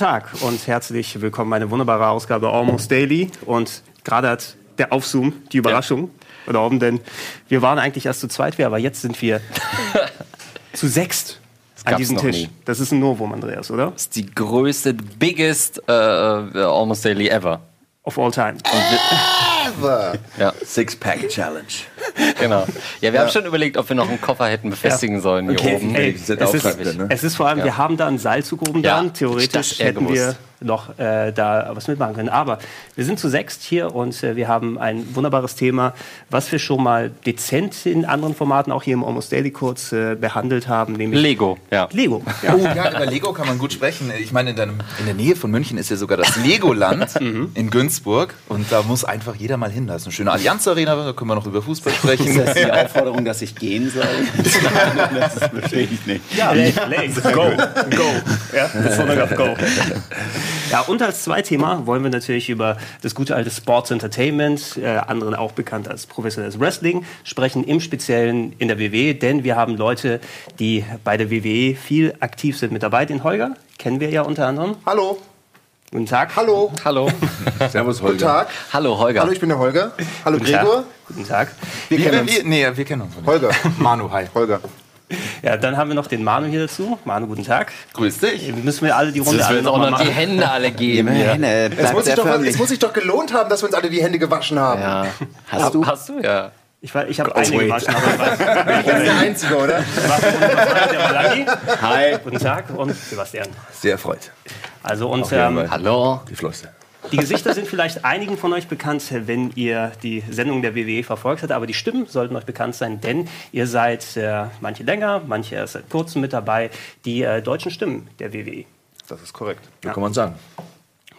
Tag und herzlich willkommen. Eine wunderbare Ausgabe Almost Daily. Und gerade hat der Aufzoom die Überraschung ja. erlauben, denn wir waren eigentlich erst zu zweit, aber jetzt sind wir zu sechst an diesem Tisch. Nie. Das ist ein Novum, Andreas, oder? Das ist die größte, biggest uh, Almost Daily ever. Of all time. Ever! Ja. Six-Pack Challenge. Genau. Ja, wir ja. haben schon überlegt, ob wir noch einen Koffer hätten befestigen ja. sollen hier okay. oben. Ey, es, ist, ne? es ist vor allem, ja. wir haben da einen Seilzug oben dran. Theoretisch hätten wir noch äh, da was mitmachen können. Aber wir sind zu sechst hier und äh, wir haben ein wunderbares Thema, was wir schon mal dezent in anderen Formaten, auch hier im Almost Daily kurz äh, behandelt haben, nämlich Lego. Ja. Lego. Ja. Oh, ja, über Lego kann man gut sprechen. Ich meine, in, deinem, in der Nähe von München ist ja sogar das Legoland mhm. in Günzburg und da muss einfach jeder mal hin. Da ist eine schöne Allianz Arena, da können wir noch über Fußball sprechen. Ist das die Aufforderung, dass ich gehen soll? das verstehe ich nicht. Ja, Legs, go, go. Ja, das go. Ja, und als Zweithema wollen wir natürlich über das gute alte Sports Entertainment, äh, anderen auch bekannt als professionelles Wrestling, sprechen, im Speziellen in der WWE, denn wir haben Leute, die bei der WWE viel aktiv sind mit dabei. Den Holger kennen wir ja unter anderem. Hallo. Guten Tag. Hallo. Hallo. Servus, Holger. Guten Tag. Hallo, Holger. Hallo, ich bin der Holger. Hallo, Guten Gregor. Tag. Guten Tag. Wir, wir kennen uns. Wir, nee, wir kennen uns. Holger. Manu, hi. Holger. Ja, dann haben wir noch den Manu hier dazu. Manu, guten Tag. Grüß dich. Müssen wir alle die Runde alle noch, noch die Hände alle geben. Ja. Hände, es, muss sich doch, es muss sich doch gelohnt haben, dass wir uns alle die Hände gewaschen haben. Ja. Hast du? Hast du, ja. Ich, ich habe eine gewaschen, aber ich bin der Einzige, oder? Hi. Guten Tag und Sebastian. Sehr erfreut. Also und ähm, Hallo. Die Flosse. Die Gesichter sind vielleicht einigen von euch bekannt, wenn ihr die Sendung der WWE verfolgt habt, aber die Stimmen sollten euch bekannt sein, denn ihr seid äh, manche länger, manche erst seit kurzem mit dabei, die äh, deutschen Stimmen der WWE. Das ist korrekt, ja. kann man sagen.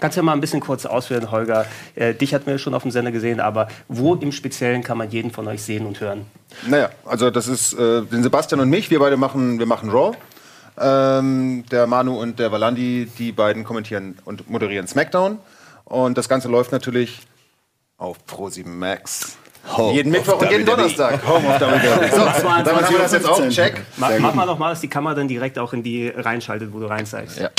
Kannst du ja mal ein bisschen kurz ausführen, Holger. Äh, dich hatten wir schon auf dem Sender gesehen, aber wo im Speziellen kann man jeden von euch sehen und hören? Naja, also das ist äh, den Sebastian und mich. Wir beide machen, wir machen Raw. Ähm, der Manu und der Valandi, die beiden kommentieren und moderieren SmackDown. Und das Ganze läuft natürlich auf Pro7 Max. Home jeden Mittwoch und jeden Donnerstag. Home of WWE. So, damit haben wir das jetzt auch. Check. Mach, mach mal noch mal, dass die Kamera dann direkt auch in die reinschaltet, wo du reinzeigst. Ja.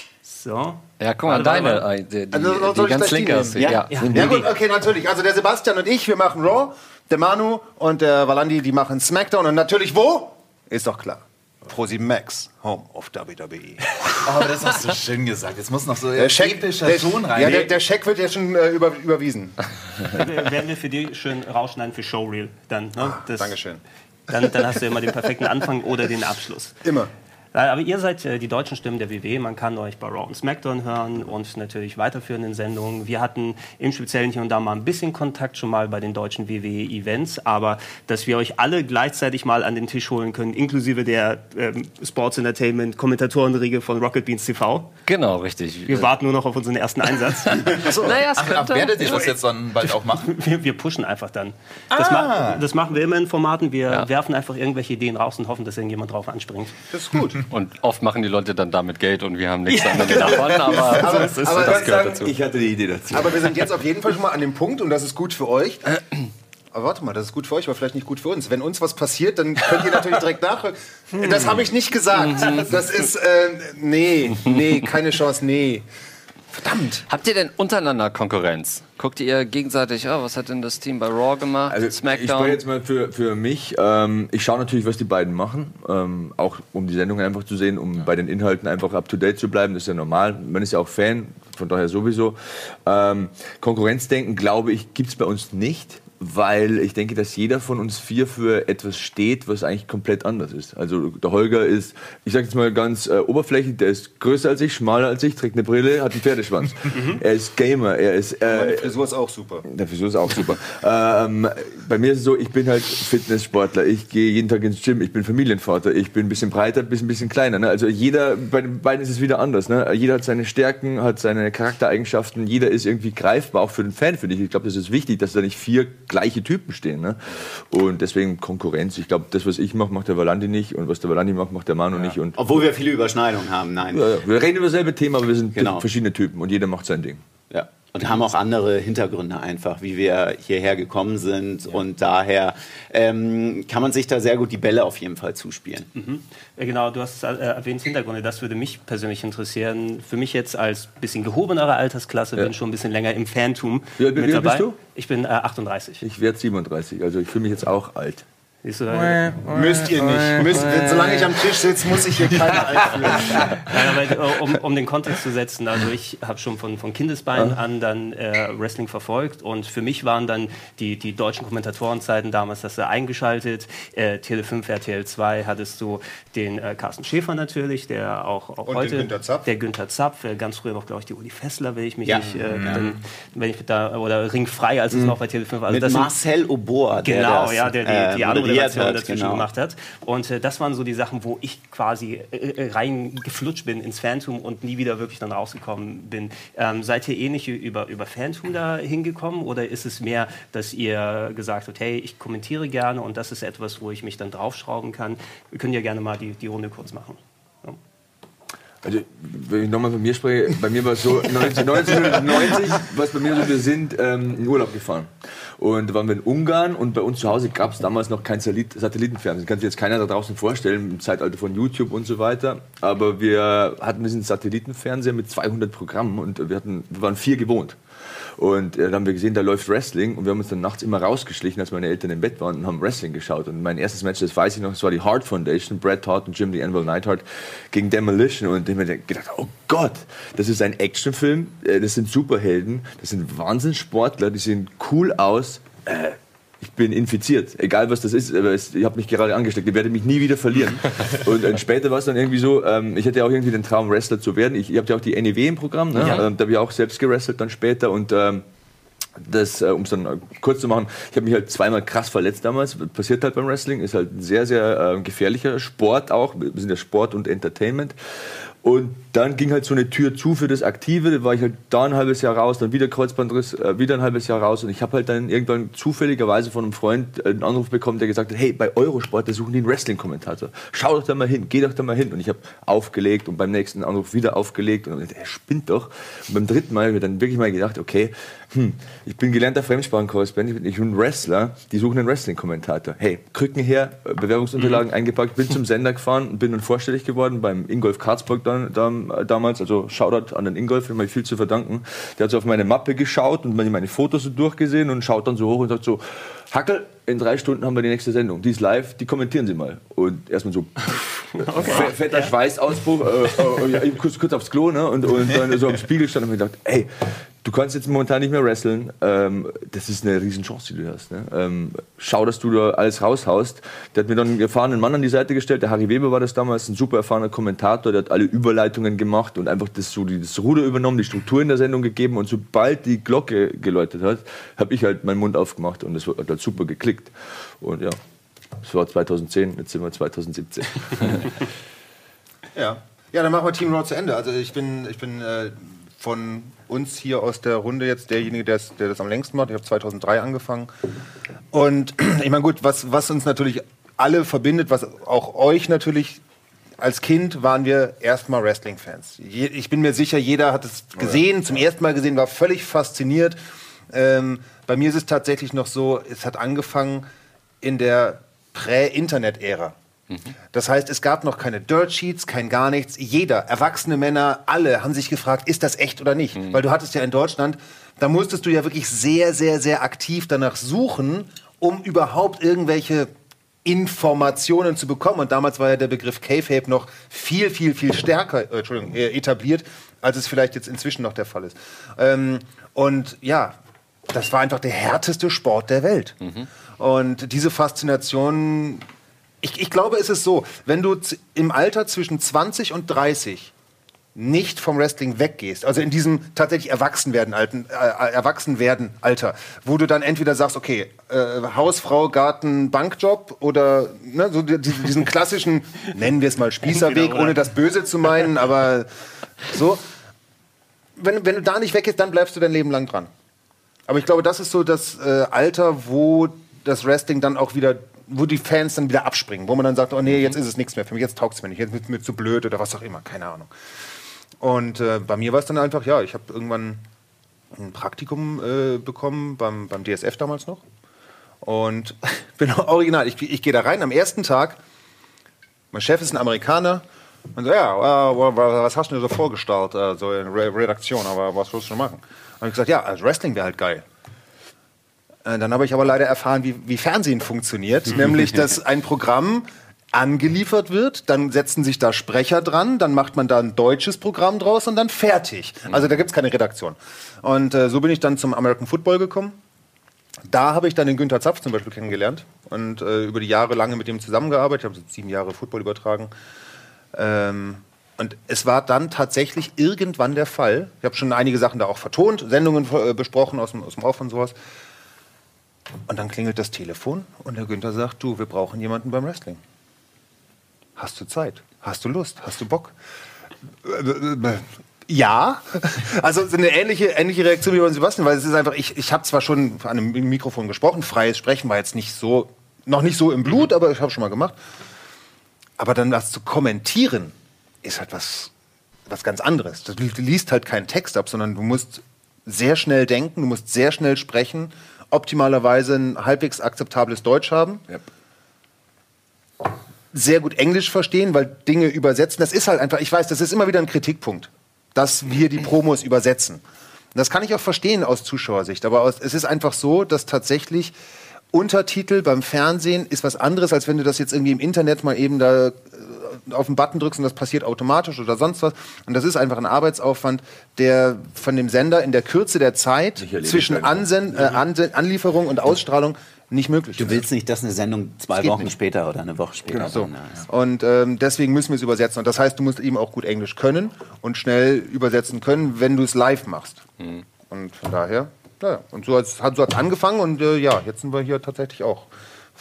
So. Ja, guck mal, deine, äh, die, die, also, die ganz linke ist. Ja, ja. ja. ja gut, okay, natürlich. Also der Sebastian und ich, wir machen Raw. Der Manu und der Valandi, die machen SmackDown. Und natürlich wo? Ist doch klar. Pro7 Max, Home of WWE. Oh, aber das hast du schön gesagt. Jetzt muss noch so der Scheck, der, Ton rein. Ja, der, der Scheck wird ja schon äh, über, überwiesen. Werden wir für dich schön rausschneiden für Showreel dann. Ne? Ah, das, Dankeschön. Dann, dann hast du immer den perfekten Anfang oder den Abschluss. Immer. Aber ihr seid äh, die deutschen Stimmen der WWE. Man kann euch bei Raw und SmackDown hören und natürlich weiterführenden Sendungen. Wir hatten im Speziellen hier und da mal ein bisschen Kontakt schon mal bei den deutschen WWE-Events. Aber dass wir euch alle gleichzeitig mal an den Tisch holen können, inklusive der ähm, Sports Entertainment Kommentatorenriege von Rocket Beans TV. Genau, richtig. Wir warten nur noch auf unseren ersten Einsatz. Achso, naja, ach, ach, werdet ihr das jetzt dann bald auch machen? Wir, wir pushen einfach dann. Das, ah. ma das, machen wir immer in Formaten. Wir ja. werfen einfach irgendwelche Ideen raus und hoffen, dass irgendjemand drauf anspringt. Das ist gut. Und oft machen die Leute dann damit Geld und wir haben nichts ja, genau. davon, aber, aber, das, ist, aber das gehört sagen, dazu. Ich hatte die Idee dazu. Aber wir sind jetzt auf jeden Fall schon mal an dem Punkt und das ist gut für euch. Aber warte mal, das ist gut für euch, aber vielleicht nicht gut für uns. Wenn uns was passiert, dann könnt ihr natürlich direkt nachrücken. Das habe ich nicht gesagt. Das ist, äh, nee, nee, keine Chance, nee. Verdammt. Habt ihr denn untereinander Konkurrenz? Guckt ihr gegenseitig, oh, was hat denn das Team bei Raw gemacht? Also Smackdown? Ich spreche jetzt mal für, für mich. Ähm, ich schaue natürlich, was die beiden machen. Ähm, auch um die Sendung einfach zu sehen, um ja. bei den Inhalten einfach up to date zu bleiben. Das ist ja normal. Man ist ja auch Fan, von daher sowieso. Ähm, Konkurrenzdenken, glaube ich, gibt es bei uns nicht weil ich denke, dass jeder von uns vier für etwas steht, was eigentlich komplett anders ist. Also der Holger ist, ich sage jetzt mal ganz äh, oberflächlich, der ist größer als ich, schmaler als ich, trägt eine Brille, hat einen Pferdeschwanz. Mhm. er ist Gamer, er ist... Äh, die Frisur ist auch super. Der Frisur ist auch super. ähm, bei mir ist es so, ich bin halt Fitnesssportler, ich gehe jeden Tag ins Gym, ich bin Familienvater, ich bin ein bisschen breiter, ein bisschen, bisschen kleiner. Ne? Also jeder, bei den beiden ist es wieder anders. Ne? Jeder hat seine Stärken, hat seine Charaktereigenschaften, jeder ist irgendwie greifbar, auch für den Fan, finde ich. Ich glaube, das ist wichtig, dass da nicht vier gleiche Typen stehen. Ne? Und deswegen Konkurrenz. Ich glaube, das, was ich mache, macht der Valandi nicht. Und was der Valandi macht, macht der Manu ja. nicht. Und Obwohl wir viele Überschneidungen haben, nein. Ja, wir reden über dasselbe Thema, aber wir sind genau. verschiedene Typen und jeder macht sein Ding. Ja. Und haben auch andere Hintergründe einfach, wie wir hierher gekommen sind. Und daher ähm, kann man sich da sehr gut die Bälle auf jeden Fall zuspielen. Mhm. Ja, genau, du hast äh, erwähnt Hintergründe. Das würde mich persönlich interessieren. Für mich jetzt als bisschen gehobenere Altersklasse, Ja. bin schon ein bisschen länger im Fantum Wie alt- wie mit alt dabei. bist du? Ich bin äh, 38. Ich werde 37, also ich fühle mich jetzt auch alt. Siehst du, äh, Müsst ihr nicht. Müsst, solange ich am Tisch sitze, muss ich hier keine einführen. Nein, aber äh, um, um den Kontext zu setzen, also ich habe schon von, von Kindesbeinen an dann äh, Wrestling verfolgt und für mich waren dann die, die deutschen Kommentatorenzeiten damals, hast du eingeschaltet, äh, Tele 5, RTL 2 hattest du den äh, Carsten Schäfer natürlich, der auch, auch Und den heute, Günther Zapf. der Günther Zapf, äh, ganz früher noch glaube ich die Uli Fessler, wenn ich mich Ja. nicht, äh, dann, wenn ich da, oder Ringfrei, als es noch bei Tele 5 war. Also Mit Marcel Oboa, der Genau, das, ja, der die, äh, die Moderation hat, dazwischen genau. gemacht hat. Und äh, das waren so die Sachen, wo ich quasi äh, äh, reingeflutscht bin ins Phantom und nie wieder wirklich dann rausgekommen bin. Ähm, seid ihr ähnlich über, über Phantom da hingekommen oder ist es mehr, dass ihr gesagt habt, hey, ich kommentiere gerne und das ist etwas, wo ich mich dann draufschrauben kann? Wir können ja gerne mal die, die Runde kurz machen. Also, wenn ich nochmal von mir spreche, bei mir war es so, 19, 1990 war es bei mir so, wir sind ähm, in Urlaub gefahren. Und da waren wir in Ungarn und bei uns zu Hause gab es damals noch kein Satellit Satellitenfernsehen. Das kann sich jetzt keiner da draußen vorstellen, im Zeitalter von YouTube und so weiter. Aber wir hatten diesen Satellitenfernseher mit 200 Programmen und wir, hatten, wir waren vier gewohnt. Und äh, dann haben wir gesehen, da läuft Wrestling und wir haben uns dann nachts immer rausgeschlichen, als meine Eltern im Bett waren und haben Wrestling geschaut. Und mein erstes Match, das weiß ich noch, das war die Hart Foundation, Bret Hart und Jim the Anvil Neidhart gegen Demolition. Und ich habe mir gedacht, oh Gott, das ist ein Actionfilm, äh, das sind Superhelden, das sind Wahnsinnssportler, die sehen cool aus. Äh, ich bin infiziert, egal was das ist, aber ich habe mich gerade angesteckt, ich werde mich nie wieder verlieren. und äh, später war es dann irgendwie so, ähm, ich hatte ja auch irgendwie den Traum, Wrestler zu werden. Ich, ihr habt ja auch die NEW im Programm, ne? Ja. ähm, da habe ich auch selbst gewrestelt dann später und ähm, das, äh, um es dann äh, kurz zu machen, ich habe mich halt zweimal krass verletzt damals. Passiert halt beim Wrestling, ist halt ein sehr, sehr äh, gefährlicher Sport auch. Wir sind ja Sport und Entertainment. Und dann ging halt so eine Tür zu für das Aktive. Da war ich halt da ein halbes Jahr raus, dann wieder Kreuzbandriss, äh, wieder ein halbes Jahr raus. Und ich habe halt dann irgendwann zufälligerweise von einem Freund äh, einen Anruf bekommen, der gesagt hat, hey, bei Eurosport, da suchen die einen Wrestling-Kommentator. Schau doch da mal hin, geh doch da mal hin. Und ich habe aufgelegt und beim nächsten Anruf wieder aufgelegt. Und er spinnt doch. Und beim dritten Mal habe ich dann wirklich mal gedacht, okay, hm, ich bin gelernter Fremdsprachenkorrespondent, ich bin Wrestler, die suchen einen Wrestling-Kommentator. Hey, Krücken her, äh, Bewerbungsunterlagen eingepackt, bin zum Sender gefahren und bin dann vorstellig geworden beim Ingolf Karlsburg dann, dann, äh, damals. Also Shoutout an den Ingolf, dem ich viel zu verdanken. Der hat so auf meine Mappe geschaut und meine Fotos so durchgesehen und schaut dann so hoch und sagt so, Hackel, in drei Stunden haben wir die nächste Sendung. Die ist live, die kommentieren Sie mal. Und erstmal so, fe- fetter Schweißausbruch, äh, äh, ja, kurz, kurz aufs Klo, ne? Und, und dann so am Spiegel stand und mir gedacht, ey, du kannst jetzt momentan nicht mehr wresteln. Ähm, das ist eine riesen Chance, die du hast. Ne? Ähm, schau, dass du da alles raushaust. Der hat mir dann einen erfahrenen Mann an die Seite gestellt. Der Harry Weber war das damals, ein super erfahrener Kommentator. Der hat alle Überleitungen gemacht und einfach das, so das Ruder übernommen, die Struktur in der Sendung gegeben. Und sobald die Glocke geläutet hat, habe ich halt meinen Mund aufgemacht und das hat halt super geklickt. Und ja, das war 2010, jetzt sind wir 2017. Ja. ja, dann machen wir Team Raw zu Ende. Also ich bin, ich bin äh, von uns hier aus der Runde jetzt derjenige, der das, der das am längsten macht. Ich habe 2003 angefangen. Und ich meine, gut, was, was uns natürlich alle verbindet, was auch euch natürlich als Kind waren wir erstmal Wrestling-Fans. Ich bin mir sicher, jeder hat es gesehen, zum ersten Mal gesehen, war völlig fasziniert. Ähm, bei mir ist es tatsächlich noch so, es hat angefangen in der Prä-Internet-Ära. Das heißt, es gab noch keine Dirt Sheets, kein gar nichts. Jeder, erwachsene Männer, alle haben sich gefragt, ist das echt oder nicht? Weil du hattest ja in Deutschland, da musstest du ja wirklich sehr, sehr, sehr aktiv danach suchen, um überhaupt irgendwelche Informationen zu bekommen. Und damals war ja der Begriff K-Fape noch viel, viel, viel stärker äh, Entschuldigung, äh, etabliert, als es vielleicht jetzt inzwischen noch der Fall ist. Ähm, und ja, das war einfach der härteste Sport der Welt. Und diese Faszination, ich, ich glaube, es ist so, wenn du im Alter zwischen 20 und 30 nicht vom Wrestling weggehst, also in diesem tatsächlich Erwachsenwerden, alten, äh, Erwachsenwerden Alter, wo du dann entweder sagst, okay, äh, Hausfrau, Garten, Bankjob oder ne, so die, die- diesen klassischen, nennen wir es mal Spießerweg, ohne das Böse zu meinen, aber so, wenn, wenn du da nicht weggehst, dann bleibst du dein Leben lang dran. Aber ich glaube, das ist so das äh, Alter, wo das Wrestling dann auch wieder, wo die Fans dann wieder abspringen, wo man dann sagt, oh nee, jetzt ist es nichts mehr für mich, jetzt taugt es mir nicht, jetzt ist es mir zu blöd oder was auch immer, keine Ahnung. Und äh, bei mir war es dann einfach, ja, ich habe irgendwann ein Praktikum äh, bekommen beim, beim DSF damals noch. Und bin original, ich, ich gehe da rein am ersten Tag. Mein Chef ist ein Amerikaner. Und so, ja, was hast du dir so vorgestellt, äh, so in Re Redaktion, aber was willst du machen? Habe ich gesagt, ja, also Wrestling wäre halt geil. Äh, Dann habe ich aber leider erfahren, wie, wie Fernsehen funktioniert. nämlich, dass ein Programm angeliefert wird, dann setzen sich da Sprecher dran, dann macht man da ein deutsches Programm draus und dann fertig. Also da gibt's keine Redaktion. Und äh, so bin ich dann zum American Football gekommen. Da habe ich dann den Günther Zapf zum Beispiel kennengelernt und äh, über die Jahre lange mit ihm zusammengearbeitet. Ich habe sieben Jahre Football übertragen. Ähm, und es war dann tatsächlich irgendwann der Fall. Ich habe schon einige Sachen da auch vertont, Sendungen äh, besprochen aus dem, aus dem Off und sowas. Und dann klingelt das Telefon und der Günther sagt, du, wir brauchen jemanden beim Wrestling. Hast du Zeit? Hast du Lust? Hast du Bock? Äh, äh, äh, Ja, also so eine ähnliche, ähnliche Reaktion wie bei Sebastian, weil es ist einfach, ich, ich habe zwar schon an einem Mikrofon gesprochen, freies Sprechen war jetzt nicht so, noch nicht so im Blut, aber ich habe schon mal gemacht. Aber dann das zu kommentieren, ist halt was, was ganz anderes. Du li- liest halt keinen Text ab, sondern du musst sehr schnell denken, du musst sehr schnell sprechen, optimalerweise ein halbwegs akzeptables Deutsch haben sehr gut Englisch verstehen, weil Dinge übersetzen, das ist halt einfach, ich weiß, das ist immer wieder ein Kritikpunkt, dass wir die Promos übersetzen. Und das kann ich auch verstehen aus Zuschauersicht, aber aus, es ist einfach so, dass tatsächlich Untertitel beim Fernsehen ist was anderes, als wenn du das jetzt irgendwie im Internet mal eben da äh, auf den Button drückst und das passiert automatisch oder sonst was. Und das ist einfach ein Arbeitsaufwand, der von dem Sender in der Kürze der Zeit zwischen. Ansen äh, Anse Anlieferung und Ausstrahlung nicht möglich Du willst nicht, dass eine Sendung zwei Wochen nicht. später oder eine Woche später. Genau so. dann, ja, ja. Und ähm, deswegen müssen wir es übersetzen. Und das heißt, du musst eben auch gut Englisch können und schnell übersetzen können, wenn du es live machst. Und von daher, ja, und so hat es so hat's angefangen und äh, ja, jetzt sind wir hier tatsächlich auch.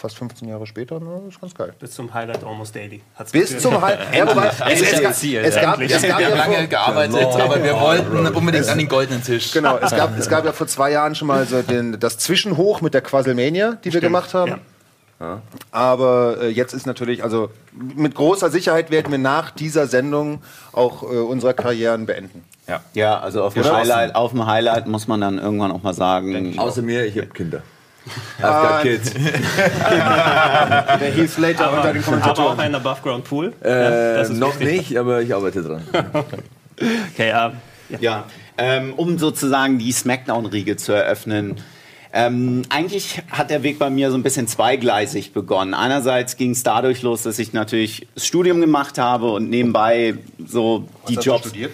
Fast 15 Jahre später, ne, ist ganz geil. Bis zum Highlight Almost Daily. Hat's Bis geführt. zum Halb. Ja, wobei, es, es, Ziel, es, gab, es gab Wir haben ja lange gearbeitet, aber wir wollten unbedingt an den goldenen Tisch. Genau, es gab, es gab ja vor zwei Jahren schon mal so den, das Zwischenhoch mit der Quasselmania, die wir gemacht haben. Aber äh, jetzt ist natürlich, also mit großer Sicherheit werden wir nach dieser Sendung auch äh, unsere Karrieren beenden. Ja, also auf dem? Highlight, auf dem Highlight muss man dann irgendwann auch mal sagen, Außer mir, ich habe Kinder. I've got kids. Der Heath Slater unter den Aber auch Kommentatoren. ein Above Ground Pool. Äh, noch wichtig. nicht, aber ich arbeite dran. Okay, ja. Ja, ähm, um sozusagen die Smackdown-Riege zu eröffnen. Ähm, eigentlich hat der Weg bei mir so ein bisschen zweigleisig begonnen. Einerseits ging es dadurch los, dass ich natürlich das Studium gemacht habe und nebenbei so die hast du Jobs. studiert?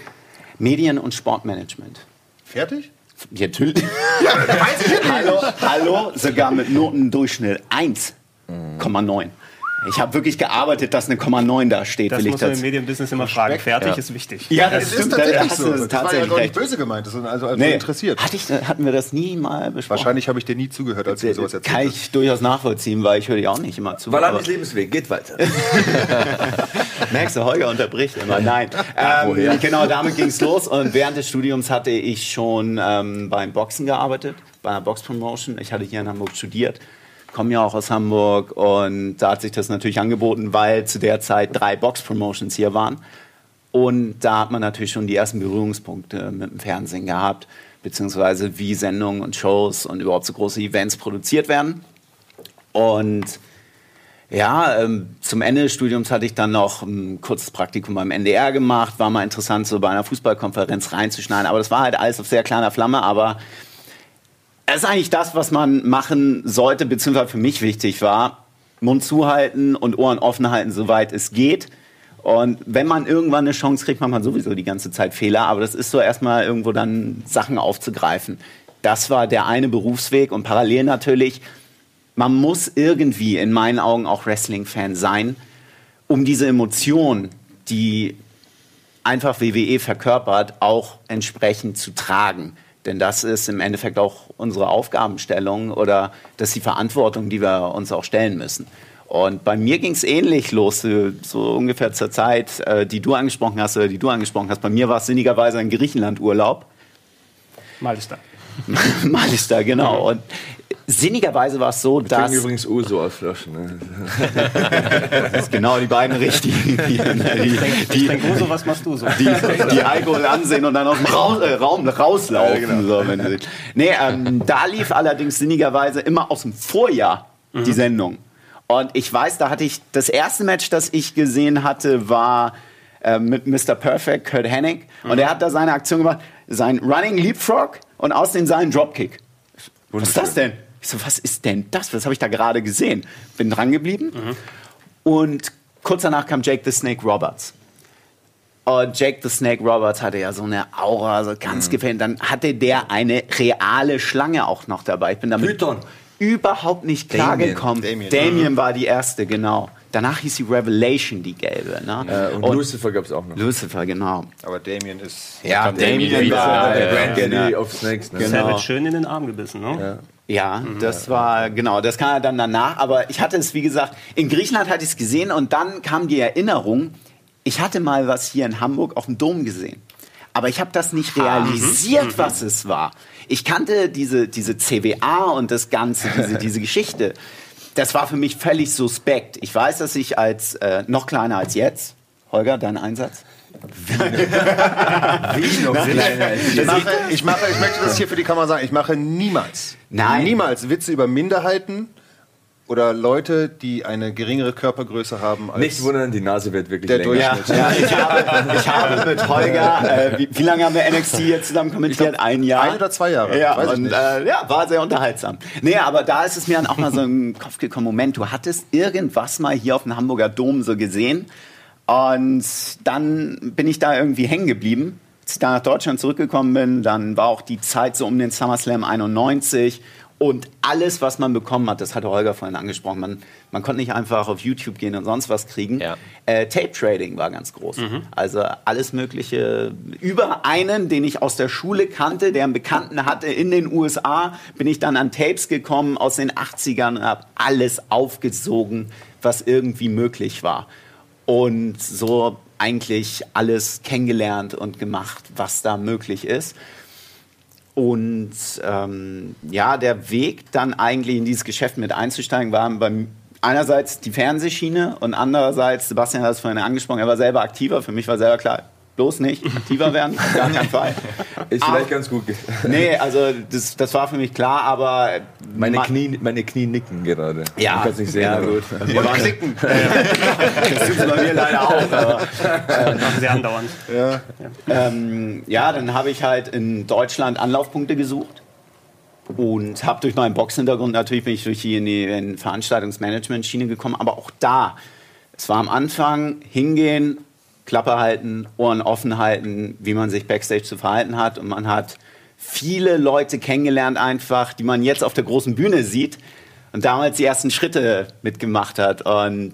Medien- und Sportmanagement. Fertig? Ja, natürlich. hallo, hallo, sogar mit Notendurchschnitt 1,9. Ich habe wirklich gearbeitet, dass eine 9 da steht, Das will ich muss man im. Medienbusiness immer fragen. Fertig ist wichtig. Ja, Es ist tatsächlich so. Das Das war ja tatsächlich nicht böse gemeint, das ist also, also Nee, interessiert. Hatte ich, hatten wir das nie mal besprochen? Wahrscheinlich habe ich dir nie zugehört, als du sowas erzählt Kann ich durchaus nachvollziehen, weil ich höre dir auch nicht immer zu. Valandis aber- Lebensweg, geht weiter. Merkst du, Holger unterbricht immer. Nein. woher? ähm, genau, damit ging es los. Und während des Studiums hatte ich schon ähm, beim Boxen gearbeitet, bei einer Box-Promotion. Ich hatte hier in Hamburg studiert, komme ja auch aus Hamburg. Und da hat sich das natürlich angeboten, weil zu der Zeit drei Box-Promotions hier waren. Und da hat man natürlich schon die ersten Berührungspunkte mit dem Fernsehen gehabt, beziehungsweise wie Sendungen und Shows und überhaupt so große Events produziert werden. Und ja, ähm, zum Ende des Studiums hatte ich dann noch ein kurzes Praktikum beim NDR gemacht. War mal interessant, so bei einer Fußballkonferenz reinzuschneiden. Aber das war halt alles auf sehr kleiner Flamme. Aber es ist eigentlich das, was man machen sollte, beziehungsweise für mich wichtig war. Mund zuhalten und Ohren offen halten, soweit es geht. Und wenn man irgendwann eine Chance kriegt, macht man sowieso die ganze Zeit Fehler. Aber das ist so erstmal irgendwo dann Sachen aufzugreifen. Das war der eine Berufsweg und parallel natürlich man muss irgendwie in meinen Augen auch Wrestling-Fan sein, um diese Emotion, die einfach WWE verkörpert, auch entsprechend zu tragen. Denn das ist im Endeffekt auch unsere Aufgabenstellung oder das ist die Verantwortung, die wir uns auch stellen müssen. Und bei mir ging es ähnlich los, so so ungefähr zur Zeit, äh, die du angesprochen hast oder die du angesprochen hast. Bei mir war es sinnigerweise ein Griechenland-Urlaub. Mal ist da. Mal ist da, genau. Und sinnigerweise war es so, Das dass übrigens Uso aus Flaschen. Ne? das ist genau die beiden richtigen, die, die, die, Denk Uso, was machst du so? die, die Alkohol ansehen und dann aus dem Raus, äh, Raum rauslaufen. so, wenn sie, nee, ähm, da lief allerdings sinnigerweise immer aus dem Vorjahr die Sendung. Und ich weiß, da hatte ich das erste Match, das ich gesehen hatte, war äh, mit Mr. Perfect, Kurt Hennig. Und er hat da seine Aktion gemacht, sein Running Leapfrog und aus den seinen Dropkick. Was ist das denn? Ich so, was ist denn das? Was habe ich da gerade gesehen? Bin dran geblieben. Und kurz danach kam Jake the Snake Roberts. Und Jake the Snake Roberts hatte ja so eine Aura, so ganz gefällt. Dann hatte der eine reale Schlange auch noch dabei. Ich bin damit Python. überhaupt nicht klargekommen. Damien. Damien war die erste, genau. Danach hieß sie Revelation, die gelbe. Ne? Äh, und, Lucifer gab es auch noch. Lucifer, genau. Aber Damien ist. Ja, Damien Damien war der der Grand genau. Prix of Snakes. Ne? Genau. Savage schön in den Arm gebissen, ne? Ja, das war, genau, das kam ja dann danach. Aber ich hatte es, wie gesagt, in Griechenland hatte ich es gesehen und dann kam die Erinnerung, ich hatte mal was hier in Hamburg auf dem Dom gesehen. Aber ich habe das nicht realisiert, was es war. Ich kannte diese, diese CWA und das Ganze, diese, diese Geschichte. Das war für mich völlig suspekt. Ich weiß, dass ich als, äh, noch kleiner als jetzt, Holger, dein Einsatz? Wie noch kleiner Ich mache, ich mache, ich möchte das hier für die Kamera sagen, ich mache niemals, Nein. niemals Witze über Minderheiten oder Leute, die eine geringere Körpergröße haben als Nicht wundern, die Nase wird wirklich Der länger. Durchschnitt. Ja, ich, habe, ich habe mit Holger, äh, wie, wie lange haben wir NXT jetzt zusammen kommentiert? ein Jahr. ein oder zwei Jahre, Ja, und nicht. äh, ja, war sehr unterhaltsam. Nee, aber da ist es mir dann auch mal so im Kopf gekommen, Moment, du hattest irgendwas mal hier auf dem Hamburger Dom so gesehen und dann bin ich da irgendwie hängen geblieben. Als ich da nach Deutschland zurückgekommen bin, dann war auch die Zeit so um den SummerSlam 91 und alles, was man bekommen hat, das hatte Holger vorhin angesprochen, man, man konnte nicht einfach auf YouTube gehen und sonst was kriegen. Ja. Äh, Tape Trading war ganz groß. Also alles Mögliche. Über einen, den ich aus der Schule kannte, der einen Bekannten hatte in den USA, bin ich dann an Tapes gekommen aus den 80ern und habe alles aufgesogen, was irgendwie möglich war. Und so eigentlich alles kennengelernt und gemacht, was da möglich ist. Und ähm, ja, der Weg dann eigentlich in dieses Geschäft mit einzusteigen war beim einerseits die Fernsehschiene und andererseits, Sebastian hat es vorhin angesprochen, er war selber aktiver. Für mich war selber klar, bloß nicht aktiver werden, auf gar keinen Fall. Ist Aber- vielleicht ganz gut. Nee, also das, das war für mich klar, aber Meine ma- Knie, meine Knie nicken gerade. Ja, Du kannst nicht sehen. ja, gut. Wir waren klicken. das tut bei mir leider auch. Aber, Machen sie andauernd. Ähm, ja, dann habe ich halt in Deutschland Anlaufpunkte gesucht und habe durch meinen Boxhintergrund natürlich bin ich durch die in die Veranstaltungsmanagement-Schiene gekommen, aber auch da, es war am Anfang hingehen, Klappe halten, Ohren offen halten, wie man sich backstage zu verhalten hat und man hat viele Leute kennengelernt einfach, die man jetzt auf der großen Bühne sieht und damals die ersten Schritte mitgemacht hat und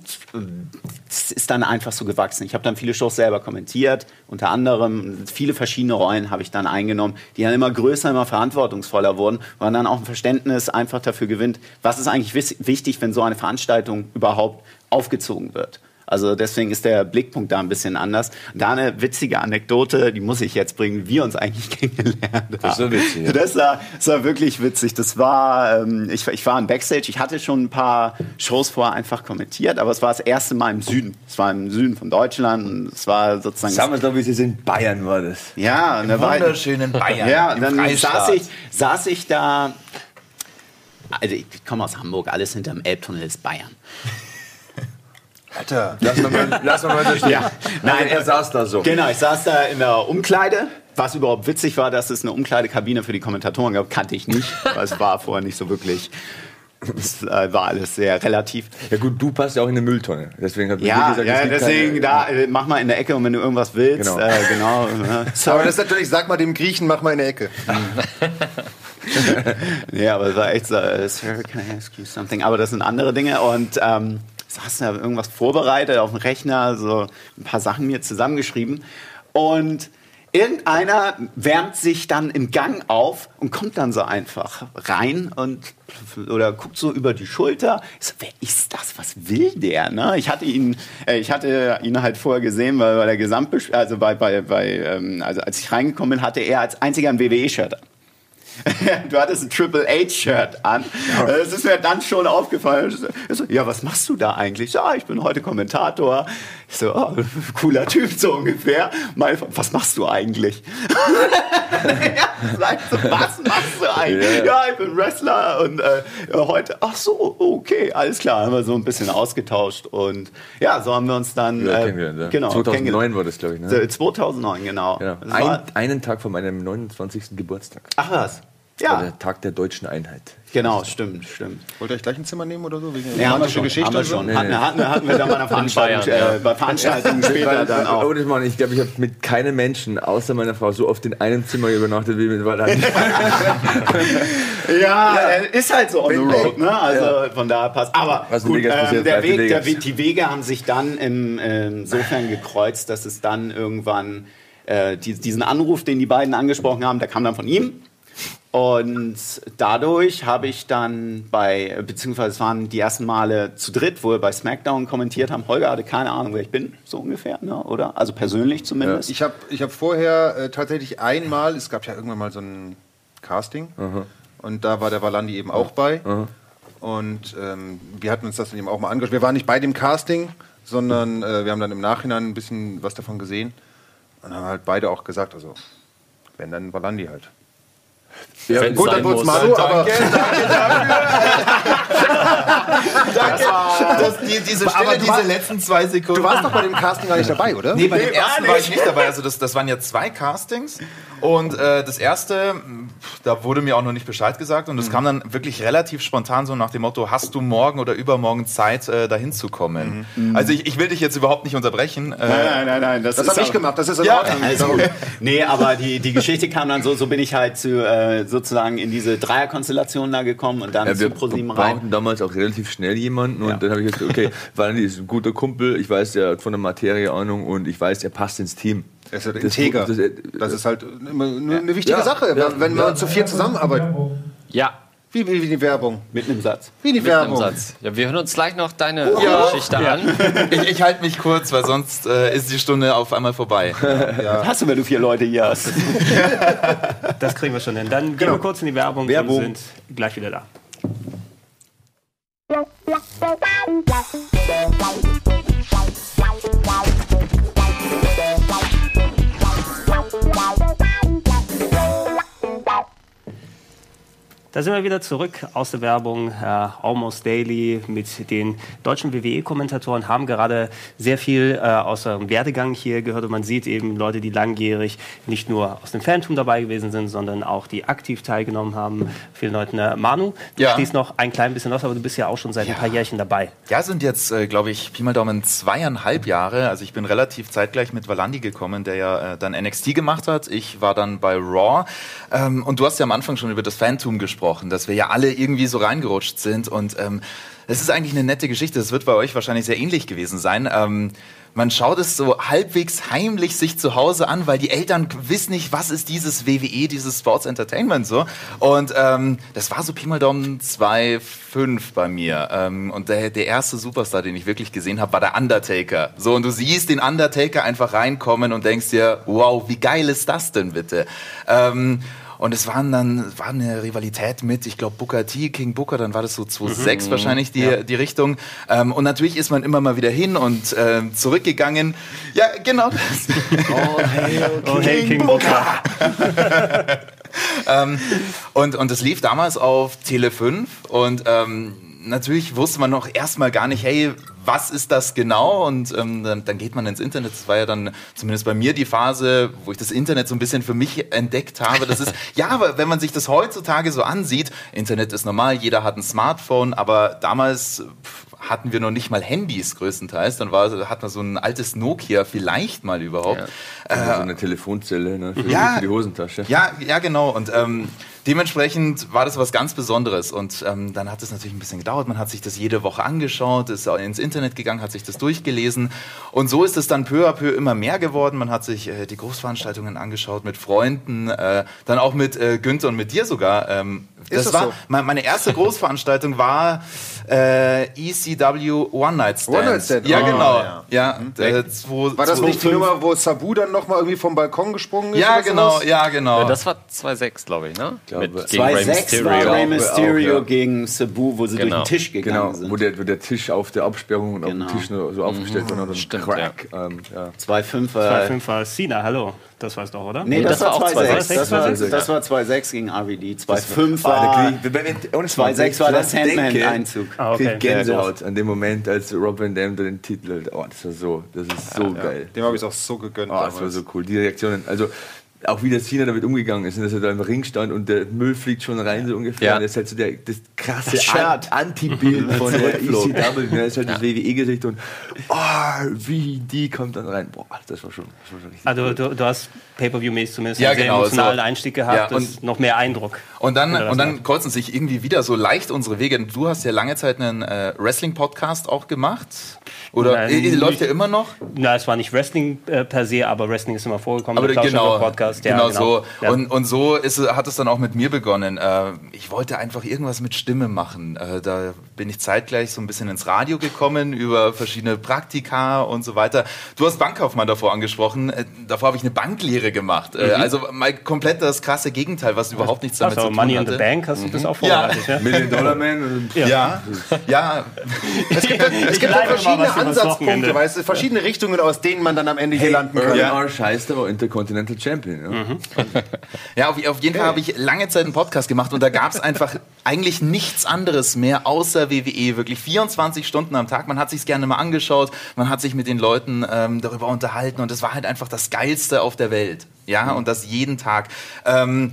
es ist dann einfach so gewachsen. Ich habe dann viele Shows selber kommentiert, unter anderem viele verschiedene Rollen habe ich dann eingenommen, die dann immer größer, immer verantwortungsvoller wurden, weil man dann auch ein Verständnis einfach dafür gewinnt, was ist eigentlich wichtig, wenn so eine Veranstaltung überhaupt aufgezogen wird. Also deswegen ist der Blickpunkt da ein bisschen anders. Da eine witzige Anekdote, die muss ich jetzt bringen, wie wir uns eigentlich kennengelernt haben. Das so witzig, ja. Das war, das war wirklich witzig. Das war, ähm, ich, ich war im Backstage, ich hatte schon ein paar Shows vorher einfach kommentiert, aber es war das erste Mal im Süden. Es war im Süden von Deutschland und es war sozusagen... Sagen wir doch, wie es ist in Bayern war das. ja, war, Wunderschönen Bayern. ja, im dann Freistaat. saß ich, saß ich da. Also ich komme aus Hamburg, alles hinterm Elbtunnel ist Bayern. Alter. Lass mal, mal, lass mal mal Ja, Nein, er saß da so. Genau, ich saß da in der Umkleide. Was überhaupt witzig war, dass es eine Umkleidekabine für die Kommentatoren gab, kannte ich nicht. weil es war vorher nicht so wirklich. Es äh, war alles sehr relativ. Ja gut, du passt ja auch in eine Mülltonne. Deswegen hat Ja, gesagt, es ja deswegen keine, da äh, mach mal in der Ecke und wenn du irgendwas willst, Genau. äh, genau. äh, sorry. Aber das ist natürlich, sag mal dem Griechen, mach mal in der Ecke. Ja, aber es war echt so, Sir, can I ask you something? Aber das sind andere Dinge und ähm, saß da irgendwas vorbereitet auf dem Rechner, so ein paar Sachen mir zusammengeschrieben und irgendeiner wärmt sich dann im Gang auf und kommt dann so einfach rein und oder guckt so über die Schulter. Ich so, wer ist das? Was will der? Ne? Ich hatte ihn, äh, ich hatte ihn halt vorher gesehen, weil bei der Gesamtbesch also bei, bei, bei ähm, also als ich reingekommen bin, hatte er als einziger ein WWE-Shirt. du hattest ein Triple H-Shirt an. Das ist mir dann schon aufgefallen. So, ja, was machst du da eigentlich? Ja, ich bin heute Kommentator. So, oh, cooler Typ so ungefähr. Mein, was machst du eigentlich? ja, so, was machst du eigentlich? Ja, ja ich bin Wrestler und äh, heute, ach so, okay, alles klar. Haben wir so ein bisschen ausgetauscht und ja, so haben wir uns dann Ja, äh, ja. genau, 2009 war das, glaube ich. Ne? kennengelernt. 2009, genau. Genau. Das Ein, einen Tag vor meinem 29. Geburtstag. ach was. Ja, der Tag der deutschen Einheit. genau, stimmt, stimmt. Wollt ihr euch gleich ein Zimmer nehmen oder so? Wegen Ja, haben wir schon. Geschichte haben wir so? schon. Nee, hatten, nee. hatten, hatten wir dann bei einer Veranstaltung, Bayern, äh, bei Veranstaltungen später dann auch. Ohne Mann, ich glaube, ich habe mit keinem Menschen außer meiner Frau so oft in einem Zimmer übernachtet wie mit Valandi. Ja, äh, ist halt so on the road, ne? Also von daher passt. Aber gut, Vegas ähm, passiert, der Weg, der, die Wege haben sich dann im, ähm, insofern gekreuzt, dass es dann irgendwann äh, die, diesen Anruf, den die beiden angesprochen haben, der kam dann von ihm. Und dadurch habe ich dann bei, beziehungsweise es waren die ersten Male zu dritt, wo wir bei SmackDown kommentiert haben. Holger hatte keine Ahnung, wer ich bin, so ungefähr, ne? oder? Also persönlich zumindest. Ich habe ich hab vorher äh, tatsächlich einmal, es gab ja irgendwann mal so ein Casting und da war der Valandi eben auch bei. Und ähm, wir hatten uns das dann eben auch mal angeschaut. Wir waren nicht bei dem Casting, sondern äh, wir haben dann im Nachhinein ein bisschen was davon gesehen und haben halt beide auch gesagt, also wenn dann Valandi halt. Ja, Wenn's gut, dann sein wurde es muss. Manu, aber Das, die, diese Stille, Aber du diese warst- letzten zwei Sekunden. du warst doch bei dem Casting gar nicht dabei, oder? Nee, bei dem Nee, gar ersten war ich nicht. nicht dabei. Also das, das waren ja zwei Castings. Und äh, das erste, da wurde mir auch noch nicht Bescheid gesagt. Und das kam dann wirklich relativ spontan so nach dem Motto, hast du morgen oder übermorgen Zeit, äh, dahin zu kommen? Also ich, ich will dich jetzt überhaupt nicht unterbrechen. Äh, Nein, nein, nein, nein. Das, Das habe ich gemacht, das ist in Ja, Ordnung. Gut. Nee, aber die, die Geschichte kam dann so, so bin ich halt zu, äh, sozusagen in diese Dreierkonstellation da gekommen und dann Ja, wir zu ProSieben rein. brauchten damals auch relativ schnell jemanden und Ja. dann habe ich gesagt, okay, Valandi ist ein guter Kumpel, ich weiß, der hat von der Materie Ahnung und ich weiß, er passt ins Team. Er ist halt Das- integer. das- Das, ist halt immer eine, eine wichtige Ja. Sache, Ja. wenn wir zu viert zusammenarbeiten. Ja, Wie, wie, wie die Werbung. Mit einem Satz. Wie die mit einem Werbung. Satz. Ja, wir hören uns gleich noch deine Ja. Geschichte an. ich ich halte mich kurz, weil sonst äh, ist die Stunde auf einmal vorbei. Was hast du, wenn du vier Leute hier hast? Das kriegen wir schon hin. Dann gehen wir kurz in die Werbung, Werbung. und sind gleich wieder da. Da sind wir wieder zurück aus der Werbung. Äh, Almost Daily mit den deutschen WWE-Kommentatoren haben gerade sehr viel äh, aus eurem Werdegang hier gehört. Und man sieht eben Leute, die langjährig nicht nur aus dem Phantom dabei gewesen sind, sondern auch die aktiv teilgenommen haben. Vielen Leuten. Äh, Manu, du Ja. stehst noch ein klein bisschen aus, aber du bist ja auch schon seit ein paar Jährchen dabei. Ja, sind jetzt, äh, glaube ich, Pi mal Daumen zweieinhalb Jahre. Also ich bin relativ zeitgleich mit Valandi gekommen, der ja äh, dann NXT gemacht hat. Ich war dann bei Raw. Ähm, und du hast ja am Anfang schon über das Phantom gesprochen, dass wir ja alle irgendwie so reingerutscht sind. Und ähm, es ist eigentlich eine nette Geschichte. Das wird bei euch wahrscheinlich sehr ähnlich gewesen sein. Ähm, man schaut es so halbwegs heimlich sich zu Hause an, weil die Eltern wissen nicht, was ist dieses WWE, dieses Sports Entertainment so. Und ähm, das war so Pi mal Daumen 2,5 bei mir. Ähm, und der, der erste Superstar, den ich wirklich gesehen habe, war der Undertaker. So, und du siehst den Undertaker einfach reinkommen und denkst dir, wow, wie geil ist das denn bitte? Ähm, und es waren dann war eine Rivalität mit, ich glaube, Booker T, King Booker, dann war das so 2006 wahrscheinlich die, die Richtung. Ähm, und natürlich ist man immer mal wieder hin und ähm, zurückgegangen. Ja, genau das. Oh, hey, King Booker. ähm, und, und es lief damals auf Tele 5 und ähm, natürlich wusste man noch erstmal gar nicht, hey, was ist das genau? Und ähm, dann, dann geht man ins Internet. Das war ja dann zumindest bei mir die Phase, wo ich das Internet so ein bisschen für mich entdeckt habe. Das ist, ja, aber wenn man sich das heutzutage so ansieht, Internet ist normal, jeder hat ein Smartphone, aber damals pff, hatten wir noch nicht mal Handys größtenteils. Dann war, hat man so ein altes Nokia vielleicht mal überhaupt. Also so eine Telefonzelle ne, für, Ja. für die Hosentasche. Ja, ja, genau. Und ähm, dementsprechend war das was ganz Besonderes. Und ähm, dann hat es natürlich ein bisschen gedauert. Man hat sich das jede Woche angeschaut, ist ins Internet gegangen, hat sich das durchgelesen. Und so ist es dann peu à peu immer mehr geworden. Man hat sich äh, die Großveranstaltungen angeschaut mit Freunden, äh, dann auch mit äh, Günther und mit dir sogar. Ähm, Das das war so? me- meine erste Großveranstaltung war äh, ECW One Night Stand. One Night Stand, Ja, ah, genau. ja. Ja, äh, zwei, War das zwei- nicht die Nummer, wo Sabu dann nochmal irgendwie vom Balkon gesprungen ist? Ja, genau, ja, genau. Das war 2-6, glaube ich, ne? Glaube, Mit, gegen 2-6 war Rey Mysterio auch, ja. gegen Sabu, wo sie Genau. durch den Tisch gegangen Genau, sind. wo der, wo der Tisch auf der Absperrung und Genau. auf dem Tisch nur so aufgestellt war und dann Stimmt, Crack. Ähm, ja. 2-5 war... 2-5 war Cena, hallo. Das weißt du doch, oder? Nee, das, das war war auch 2-6. 2-6. Das war, 2-6, das war 2-6 gegen RVD. 2-5 Ah, da war... krieg ich- wenn ich- ohne Schmarrn, 2-6 wenn ich war der Sandman-Einzug. Ah, okay. Gänsehaut an dem Moment, als Rob Van Dam da den Titel, oh, das war so, das ist so geil. Dem habe ich es auch so gegönnt. Oh, das war so cool. Die Reaktionen, also auch wie der Cena damit umgegangen ist, dass er da im Ring stand und der Müll fliegt schon rein, so ungefähr. Ja. Und er ist halt so der, das krasse Das. An Anti-Bild von der. ECW. Er ist halt das WWE-Gesicht und oh, wie die kommt dann rein. Boah, das war schon, das war schon richtig. Also du, du hast Pay-Per-View-mäßig zumindest Ja, einen sehr genau, emotionalen so. Einstieg gehabt, Ja, das und- ist noch mehr Eindruck. Und dann, das und dann macht. kreuzen sich irgendwie wieder so leicht unsere Wege. Du hast ja lange Zeit einen äh, Wrestling-Podcast auch gemacht. Oder Nein, äh, läuft der immer noch? Na, es war nicht Wrestling äh, per se, aber Wrestling ist immer vorgekommen. Aber genau, Podcast, ja, genau, so. Ja. Und, und so ist, es- hat es dann auch mit mir begonnen. Äh, ich wollte einfach irgendwas mit Stimme machen. Äh, da bin ich zeitgleich so ein bisschen ins Radio gekommen über verschiedene Praktika und so weiter. Du hast Bankkaufmann davor angesprochen. Äh, davor habe ich eine Banklehre gemacht. Äh, also mal komplett das krasse Gegenteil, was überhaupt nichts damit also zu tun Money in hatte. the Bank, hast du das auch Ja. vorbereitet? Ja. Million Dollar Man und Ja, ja, Es gibt ja leite mal verschiedene Ansatzpunkte, weißt du, verschiedene Richtungen, aus denen man dann am Ende hier landen kann. Ja. Arsch heißt aber Intercontinental Champion. Ja. Ja, auf, auf jeden Fall habe ich lange Zeit einen Podcast gemacht und da gab es einfach eigentlich nichts anderes mehr außer WWE. Wirklich 24 Stunden am Tag. Man hat sich gerne mal angeschaut, man hat sich mit den Leuten ähm, darüber unterhalten und es war halt einfach das Geilste auf der Welt. Ja, und das jeden Tag. Ähm,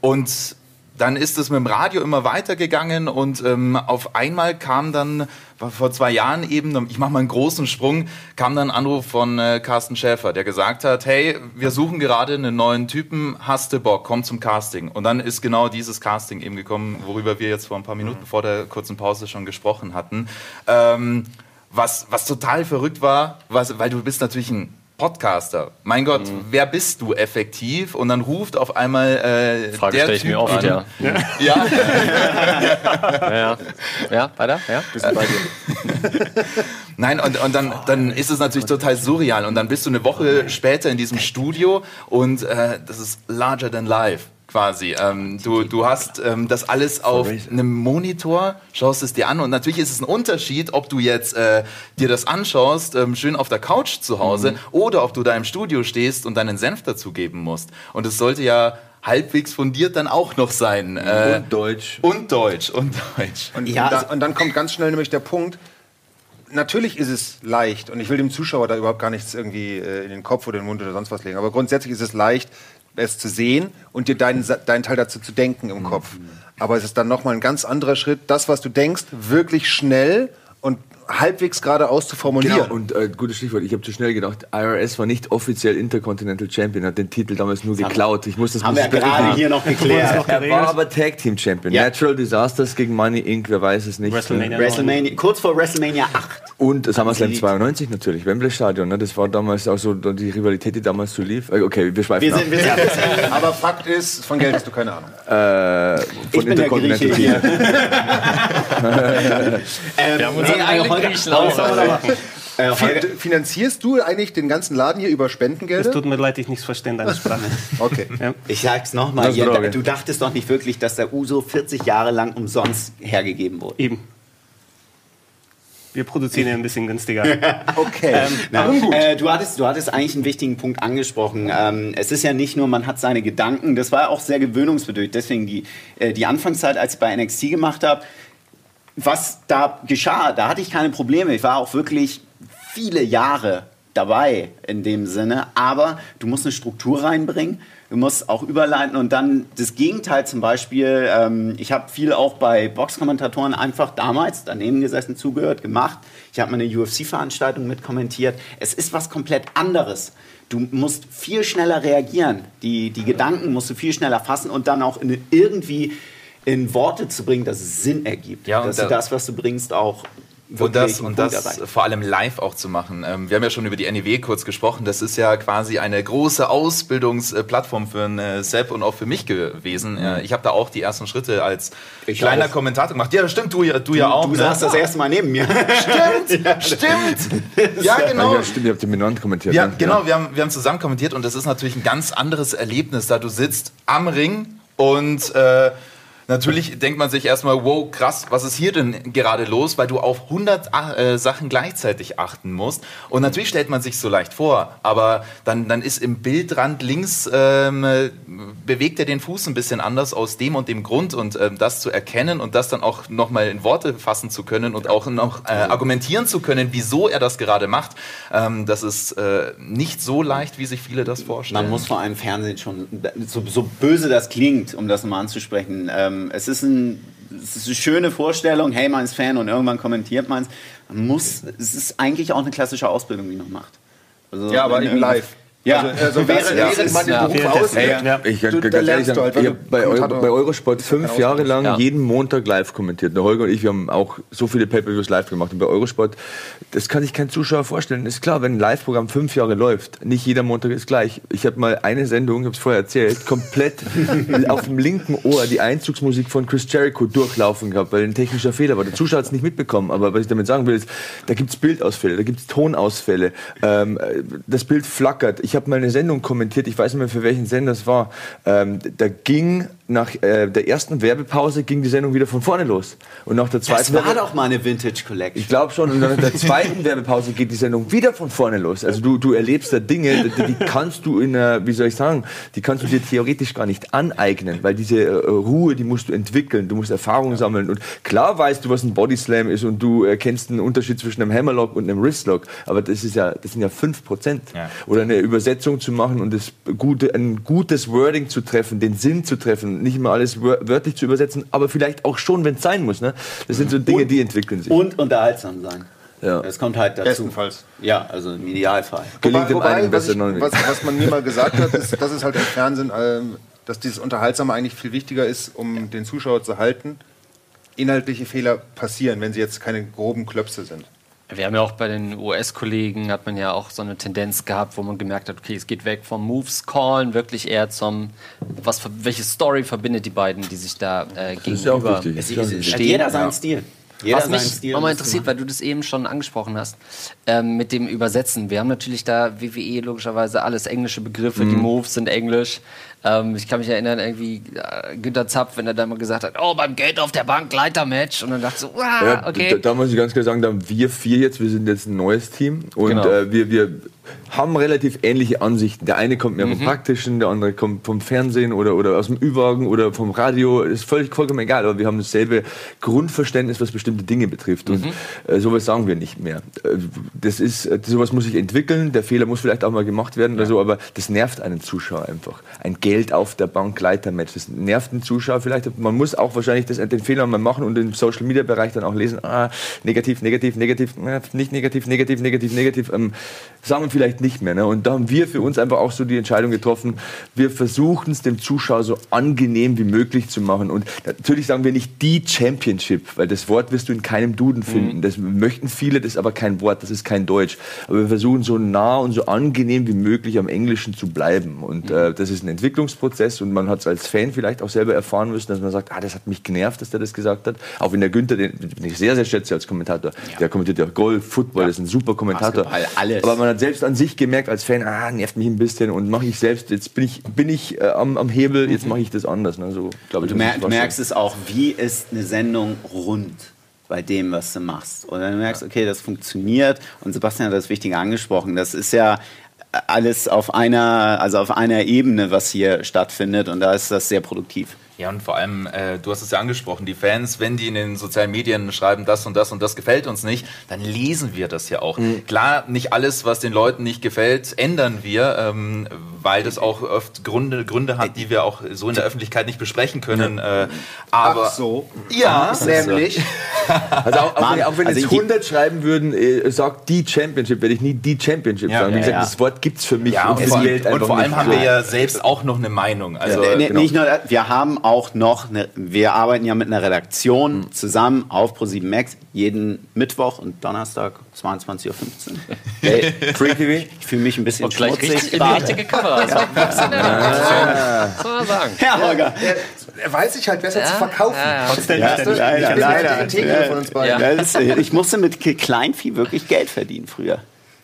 und dann ist es mit dem Radio immer weitergegangen und ähm, auf einmal kam dann vor zwei Jahren eben, ich mache mal einen großen Sprung, kam dann ein Anruf von äh, Carsten Schäfer, der gesagt hat, hey, wir suchen gerade einen neuen Typen, hast du Bock, komm zum Casting. Und dann ist genau dieses Casting eben gekommen, worüber wir jetzt vor ein paar Minuten vor der kurzen Pause schon gesprochen hatten. Ähm, was, was total verrückt war, was, weil du bist natürlich ein Podcaster. Mein Gott, wer bist du effektiv? Und dann ruft auf einmal äh, Frage der stelle ich Typ mir oft, an. ja. Ja, Ja, ja. ja weiter? Ja? Nein, und, und dann, dann ist es natürlich total surreal. Und dann bist du eine Woche später in diesem Studio und äh, das ist larger than life. Quasi. Ähm, du, du hast ähm, das alles auf einem Monitor, schaust es dir an und natürlich ist es ein Unterschied, ob du jetzt äh, dir das anschaust, ähm, schön auf der Couch zu Hause, oder ob du da im Studio stehst und deinen Senf dazugeben musst. Und es sollte ja halbwegs fundiert dann auch noch sein. Äh, Und Deutsch. und Deutsch. Und Deutsch. Und, Ja, und, da, also- und dann kommt ganz schnell nämlich der Punkt, natürlich ist es leicht und ich will dem Zuschauer da überhaupt gar nichts irgendwie äh, in den Kopf oder in den Mund oder sonst was legen, aber grundsätzlich ist es leicht, es zu sehen und dir deinen, deinen Teil dazu zu denken im Kopf. Aber es ist dann nochmal ein ganz anderer Schritt, das, was du denkst, wirklich schnell und halbwegs geradeaus zu formulieren. Genau, und äh, gutes Stichwort, ich habe zu schnell gedacht, IRS war nicht offiziell Intercontinental Champion, hat den Titel damals nur geklaut. Ich muss das Haben wir gerade hier noch geklärt. Er war aber Tag Team Champion. Ja. Natural Disasters gegen Money Inc., wer weiß es nicht. WrestleMania. WrestleMania, kurz vor WrestleMania 8. Und SummerSlam Sie- 92 natürlich, Wembley Stadion. Ne? Das war damals auch so die Rivalität, die damals so lief. Äh, Okay, wir schweifen Wir sind, wir sind, Aber Fakt ist, von Geld hast du keine Ahnung. Äh, ich bin der Grieche hier. ähm, Wir haben nee, heute- mal- Äh, Finanzierst du eigentlich den ganzen Laden hier über Es Spendengelder? tut mir leid, ich nichts verstehe in deiner Sprache. Okay. Ich sag's nochmal, du dachtest doch nicht wirklich, dass der Uso 40 Jahre lang umsonst hergegeben wurde. Eben. Wir produzieren ihn ein bisschen günstiger. Okay. Na, äh, du, hattest, du hattest eigentlich einen wichtigen Punkt angesprochen. Ähm, es ist ja nicht nur, man hat seine Gedanken, das war auch sehr gewöhnungsbedürftig. Deswegen die, äh, die Anfangszeit, als ich bei NXT gemacht habe, was da geschah, da hatte ich keine Probleme. Ich war auch wirklich viele Jahre dabei in dem Sinne, aber du musst eine Struktur reinbringen. Du musst auch überleiten und dann das Gegenteil zum Beispiel. Ähm, ich habe viel auch bei Boxkommentatoren einfach damals daneben gesessen, zugehört, gemacht. Ich habe mal eine UFC-Veranstaltung mitkommentiert. Es ist was komplett anderes. Du musst viel schneller reagieren. Die, die Gedanken musst du viel schneller fassen und dann auch in, irgendwie in Worte zu bringen, dass es Sinn ergibt. Ja, dass du da- das, was du bringst, auch Und das, und das vor allem live auch zu machen. Ähm, wir haben ja schon über die NEW kurz gesprochen. Das ist ja quasi eine große Ausbildungsplattform für einen äh, Sepp und auch für mich gewesen. Äh, ich habe da auch die ersten Schritte als Ich kleiner auch. Kommentator gemacht. Ja, das stimmt, du, ja- du, ja auch. Du ne? saßt das erste Mal neben mir. Stimmt, stimmt. Ja, genau. Ja, stimmt, ihr habt dominant kommentiert. Ja, ne? genau, wir haben, wir haben zusammen kommentiert und das ist natürlich ein ganz anderes Erlebnis, da du sitzt am Ring und äh, natürlich denkt man sich erstmal, wow, krass, was ist hier denn gerade los, weil du auf 100 äh, Sachen gleichzeitig achten musst. Und natürlich stellt man sich so leicht vor, aber dann, dann ist im Bildrand links, ähm, äh, bewegt er den Fuß ein bisschen anders aus dem und dem Grund und ähm, das zu erkennen und das dann auch nochmal in Worte fassen zu können und auch noch äh, argumentieren zu können, wieso er das gerade macht, ähm, das ist äh, nicht so leicht, wie sich viele das vorstellen. Man muss vor allem Fernsehen schon, so, so böse das klingt, um das mal anzusprechen, ähm, es, ist ein, es ist eine schöne Vorstellung, hey, man ist Fan und irgendwann kommentiert man es. Man muss, es ist eigentlich auch eine klassische Ausbildung, die man macht. Also, Ja, aber irgendwas- live. Ja, Also, also während, ja. während man den Ja. Beruf Währenddessen, ausübt, ja. Ich kann Du- ganz ehrlich sagen, halt, ich du hab bei, Eurosport fünf Jahre lang Ja. jeden Montag live kommentiert. Der Holger und ich, wir haben auch so viele Pay-Per-Views live gemacht. Und bei Eurosport, das kann sich kein Zuschauer vorstellen. Ist klar, wenn ein Live-Programm fünf Jahre läuft, nicht jeder Montag ist gleich. Ich habe mal eine Sendung, ich habe es vorher erzählt, komplett auf dem linken Ohr die Einzugsmusik von Chris Jericho durchlaufen gehabt, weil ein technischer Fehler war. Der Zuschauer hat es nicht mitbekommen, aber was ich damit sagen will, ist, da gibt es Bildausfälle, da gibt es Tonausfälle, ähm, äh, das Bild flackert. Ich habe mal eine Sendung kommentiert, ich weiß nicht mehr für welchen Sender es war. Ähm, da ging nach äh, der ersten Werbepause ging die Sendung wieder von vorne los. Und nach der zweiten Das war Werbe- doch mal eine Vintage Collection. ich glaube schon, und nach der zweiten Werbepause geht die Sendung wieder von vorne los. Also du, du erlebst da Dinge, die, die kannst du in einer, wie soll ich sagen, die kannst du dir theoretisch gar nicht aneignen, weil diese äh, Ruhe, die musst du entwickeln, du musst Erfahrung sammeln. Und klar weißt du, was ein Bodyslam ist und du erkennst einen Unterschied zwischen einem Hammerlock und einem Wristlock, aber das ist ja, das sind ja 5%. Ja. Oder eine Übersetzung zu machen und das gute, ein gutes Wording zu treffen, den Sinn zu treffen, nicht immer alles wör- wörtlich zu übersetzen, aber vielleicht auch schon, wenn es sein muss. Ne? Das sind so Dinge, die entwickeln sich. Und unterhaltsam sein. Ja. Das kommt halt dazu. Bestenfalls. Ja, also im Idealfall. Gelingt Wobei, einen was, ich, was, was man mir mal gesagt hat, ist, dass es halt im Fernsehen, ähm, dass dieses Unterhaltsame eigentlich viel wichtiger ist, um den Zuschauer zu halten. Inhaltliche Fehler passieren, wenn sie jetzt keine groben Klöpse sind. Wir haben ja auch bei den US-Kollegen hat man ja auch so eine Tendenz gehabt, wo man gemerkt hat, okay, es geht weg vom Moves Callen wirklich eher zum, was, ver- welche Story verbindet die beiden, die sich da äh, Das ist ja auch gegenüber wichtig. Es, es, es ist- hat jeder seinen Stil. Jeder Was mich nochmal interessiert, weil du das eben schon angesprochen hast, ähm, mit dem Übersetzen. Wir haben natürlich da WWE logischerweise alles englische Begriffe, die Moves sind englisch. Ähm, ich kann mich erinnern, irgendwie äh, Günter Zapf, wenn er da mal gesagt hat, oh, beim Geld auf der Bank, Leitermatch. Und dann dachte ich so, ah, Ja, okay. da, da muss ich ganz klar sagen, da haben wir vier jetzt, wir sind jetzt ein neues Team und Genau. äh, wir, wir haben relativ ähnliche Ansichten. Der eine kommt mehr Mhm. vom Praktischen, der andere kommt vom Fernsehen oder, oder aus dem Ü-Wagen oder vom Radio. Ist völlig vollkommen egal, aber wir haben dasselbe Grundverständnis, was bestimmte Dinge betrifft. Und Mhm. äh, sowas sagen wir nicht mehr. Äh, Das ist, äh, sowas muss sich entwickeln, der Fehler muss vielleicht auch mal gemacht werden oder so, aber das nervt einen Zuschauer einfach. Ein Geld auf der Bank Leitermatch, das nervt den Zuschauer vielleicht. Man muss auch wahrscheinlich das, den Fehler mal machen und im Social Media Bereich dann auch lesen, ah, negativ, negativ, negativ, nicht negativ, negativ, negativ, negativ, ähm, sagen wir vielleicht nicht mehr. Ne? Und da haben wir für uns einfach auch so die Entscheidung getroffen, wir versuchen es dem Zuschauer so angenehm wie möglich zu machen. Und natürlich sagen wir nicht die Championship, weil das Wort wirst du in keinem Duden finden. Das möchten viele, das ist aber kein Wort, das ist kein Deutsch. Aber wir versuchen so nah und so angenehm wie möglich am Englischen zu bleiben. Und äh, das ist ein Entwicklungsprozess und man hat es als Fan vielleicht auch selber erfahren müssen, dass man sagt, ah, das hat mich genervt, dass der das gesagt hat. Auch wenn der Günther, den, den ich sehr, sehr schätze als Kommentator, der kommentiert ja Golf, Football, das ist ein super Kommentator. Basketball, alles. Aber man hat selbst an sich gemerkt als Fan, ah, nervt mich ein bisschen und mache ich selbst, jetzt bin ich, bin ich äh, am, am Hebel, jetzt mache ich das anders. Ne? So, glaub Du, mer du merkst es auch, wie ist eine Sendung rund bei dem, was du machst. Und dann merkst du, okay, das funktioniert. Und Sebastian hat das Wichtige angesprochen. Das ist ja alles auf einer, also auf einer Ebene, was hier stattfindet. Und da ist das sehr produktiv. Ja, und vor allem, äh, du hast es ja angesprochen, die Fans, wenn die in den sozialen Medien schreiben, das und das und das gefällt uns nicht, dann lesen wir das ja auch. Klar, nicht alles, was den Leuten nicht gefällt, ändern wir, ähm, weil das auch oft Gründe, Gründe hat, die wir auch so in der Öffentlichkeit nicht besprechen können. Äh, aber Ach so. ja, Nämlich. Also auch, auch Mann, wenn, auch wenn also jetzt ich- 100 schreiben würden, äh, sagt die Championship, werde ich nie die Championship Ja, sagen. Wie ja, gesagt, ja. das Wort gibt es für mich ja, und, das vor, und vor allem haben wir ja selbst auch noch eine Meinung. Also Nee, genau. Nicht nur, wir haben auch noch, eine, wir arbeiten ja mit einer Redaktion Hm. zusammen auf Pro7 Max jeden Mittwoch und Donnerstag 22.15 Uhr. Hey, Free TV? ich fühle mich ein bisschen Und gleich schmutzig richtig in die richtige Kamera. War professionell. Das soll man sagen. Ja, Holger. Er, er weiß sich halt besser zu verkaufen. Ja, ja. Trotzdem Ja, ständig- leider, leider. der Integre von uns beiden. Ja. Ja, das, äh, ich musste mit Kleinvieh wirklich Geld verdienen früher.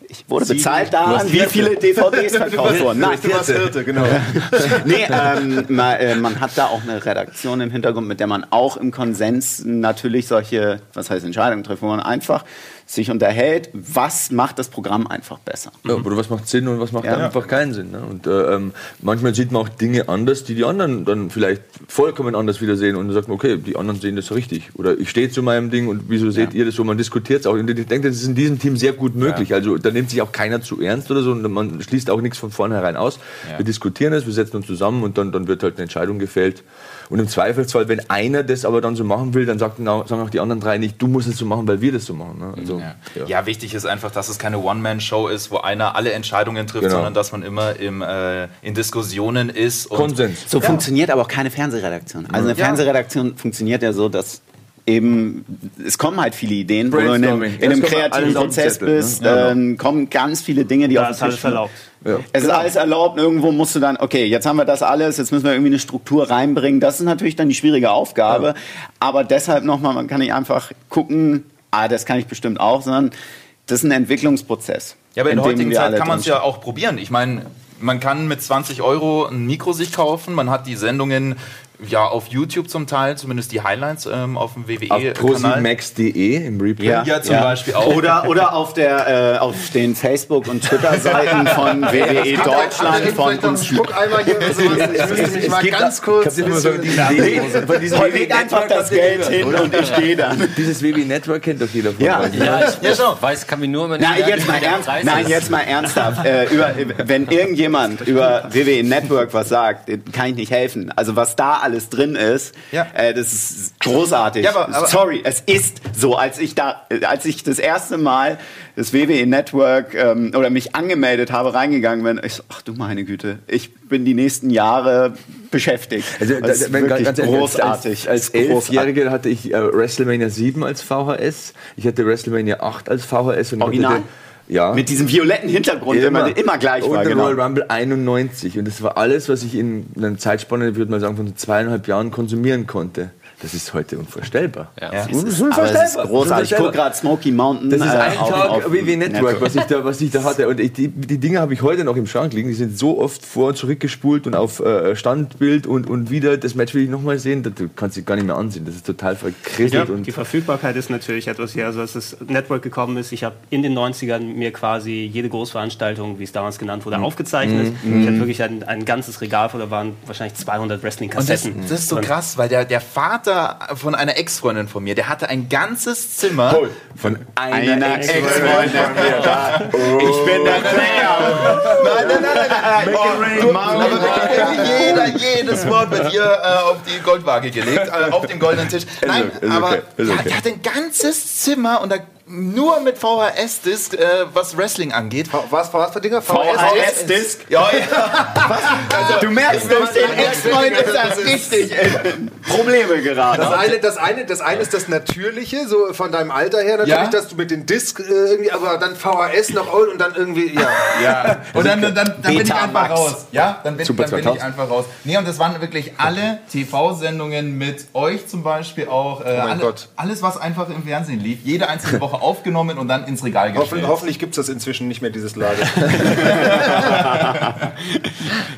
Ich wurde bezahlt daran, wie viele DVDs verkauft wurden. Nein, Du warst Hirte, genau. nee, ähm, man, äh, man hat da auch eine Redaktion im Hintergrund, mit der man auch im Konsens natürlich solche, was heißt Entscheidungen trifft, wo man einfach sich unterhält, was macht das Programm einfach besser. Ja, oder was macht Sinn und was macht Ja. einfach keinen Sinn. Ne? Und äh, ähm, manchmal sieht man auch Dinge anders, die die anderen dann vielleicht vollkommen anders wieder sehen und dann sagt man, okay, die anderen sehen das richtig. Oder ich stehe zu meinem Ding und wieso seht ihr das so? Man diskutiert es auch. Und ich denke, das ist in diesem Team sehr gut möglich. Also da nimmt sich auch keiner zu ernst oder so und man schließt auch nichts von vornherein aus. Wir diskutieren es, wir setzen uns zusammen und dann, dann wird halt eine Entscheidung gefällt. Und im Zweifelsfall, wenn einer das aber dann so machen will, dann sagt, na, sagen auch die anderen drei nicht, du musst es so machen, weil wir das so machen. Ne? Also, Ja. ja. Ja. wichtig ist einfach, dass es keine One-Man-Show ist, wo einer alle Entscheidungen trifft, Genau. sondern dass man immer im, äh, in Diskussionen ist. Und Konsens. So funktioniert aber auch keine Fernsehredaktion. Also eine Ja. Fernsehredaktion funktioniert ja so, dass eben, es kommen halt viele Ideen, wo du in einem, in einem kreativen alles Prozess Zettel, ne? bist, Ja, dann kommen ganz viele Dinge, die Da auf ist den alles Tisch liegen. erlaubt. Ja. Es ist alles erlaubt, irgendwo musst du dann, okay, jetzt haben wir das alles, jetzt müssen wir irgendwie eine Struktur reinbringen. Das ist natürlich dann die schwierige Aufgabe. Aber deshalb nochmal, man kann nicht einfach gucken, ah, das kann ich bestimmt auch, sondern das ist ein Entwicklungsprozess. Ja, aber in der dem heutigen Zeit kann man es ja auch probieren. Ich meine, man kann mit 20 Euro ein Mikro sich kaufen. Man hat die Sendungen ja auf YouTube zum Teil, zumindest die Highlights ähm, auf dem WWE-Kanal. prosimax.de im Replay. Ja. Ja, zum Beispiel auch. Oder, oder auf, der, äh, auf den Facebook- und Twitter-Seiten von WWE Deutschland, von uns. Spuckeimer hier oder sowas. Ich müsste mich mal ganz kurz. Ich so legt einfach das Geld hin und ich gehe dann. Dieses WW Network kennt doch jeder von Ja. euch. Ja, ich Ja, schon. weiß, kann mich nur Nein, jetzt mal, ernst, nein, jetzt mal ernsthaft. Äh, über, wenn irgendjemand über WWE Network was sagt, kann ich nicht helfen. Also was da alles drin ist, Ja. äh, das ist großartig. Ja, aber- aber- Sorry, es ist so. Als ich da, äh, als ich das erste Mal das WWE Network ähm, oder mich angemeldet habe, reingegangen bin, ich so, ach du meine Güte, ich bin die nächsten Jahre beschäftigt. Also, das ist wenn- wirklich ganz großartig. Als, als. Elfjähriger hatte ich äh, WrestleMania 7 als VHS. Ich hatte WrestleMania 8 als VHS. Und ich Original? hatte- ja. Mit diesem violetten Hintergrund, der immer, immer gleich und war. der Genau. Royal Rumble 91. Und das war alles, was ich in einer Zeitspanne, ich würde mal sagen, von zweieinhalb Jahren konsumieren konnte. Das ist heute unvorstellbar. Ja. Das Es ist, unvorstellbar. aber es ist großartig. Ich gucke gerade Smoky Mountain. Das ist äh, ein auf- Tag auf WW Network, was ich da, was ich da hatte. Und ich, die, die Dinge habe ich heute noch im Schrank liegen. Die sind so oft vor- und zurückgespult und auf äh, Standbild und, und wieder. Das Match will ich nochmal sehen. Das, du kannst dich gar nicht mehr ansehen. Das ist total Ja, verkrisselt. und die Verfügbarkeit ist natürlich etwas hier, also als das Network gekommen ist, ich habe in den 90ern mir quasi jede Großveranstaltung, wie es damals genannt wurde, aufgezeichnet. Ich hatte wirklich ein, ein ganzes Regal voll, da waren wahrscheinlich 200 Und das, Wrestling-Kassetten. das ist so Und- krass, weil der, der Vater von einer Ex-Freundin von mir, der hatte ein ganzes Zimmer. von einer, Einer Ex- Ex-Freundin mir da. Ich bin der Player. Nein, nein, nein, nein, nein. Oh, du, aber wirklich, jeder, jedes Wort wird hier äh, auf die Goldwaage gelegt, äh, auf dem goldenen Tisch. Nein, ist aber okay, okay. der hat ein ganzes Zimmer und da nur mit VHS-Disc, äh, was Wrestling angeht. Was, was für Dinger? VHS-Disc. Ja, ja. Du merkst, durch den Ex-Freund ist das richtig Probleme gerade. Das eine, das, eine, das eine ist das Natürliche, so von deinem Alter her natürlich, Ja. dass du mit den Disc äh, irgendwie, aber dann VHS noch und dann irgendwie, ja. Ja, und dann, dann, dann bin ich Beta einfach Max. raus. Ja, dann bin, Super dann bin 2000. ich einfach raus. Nee, und das waren wirklich alle TV-Sendungen mit euch zum Beispiel auch. Äh, mein alle, Gott. Alles, was einfach im Fernsehen lief. Jede einzelne Woche aufgenommen und dann ins Regal gestellt. hoffentlich gibt es das inzwischen nicht mehr, dieses Lager.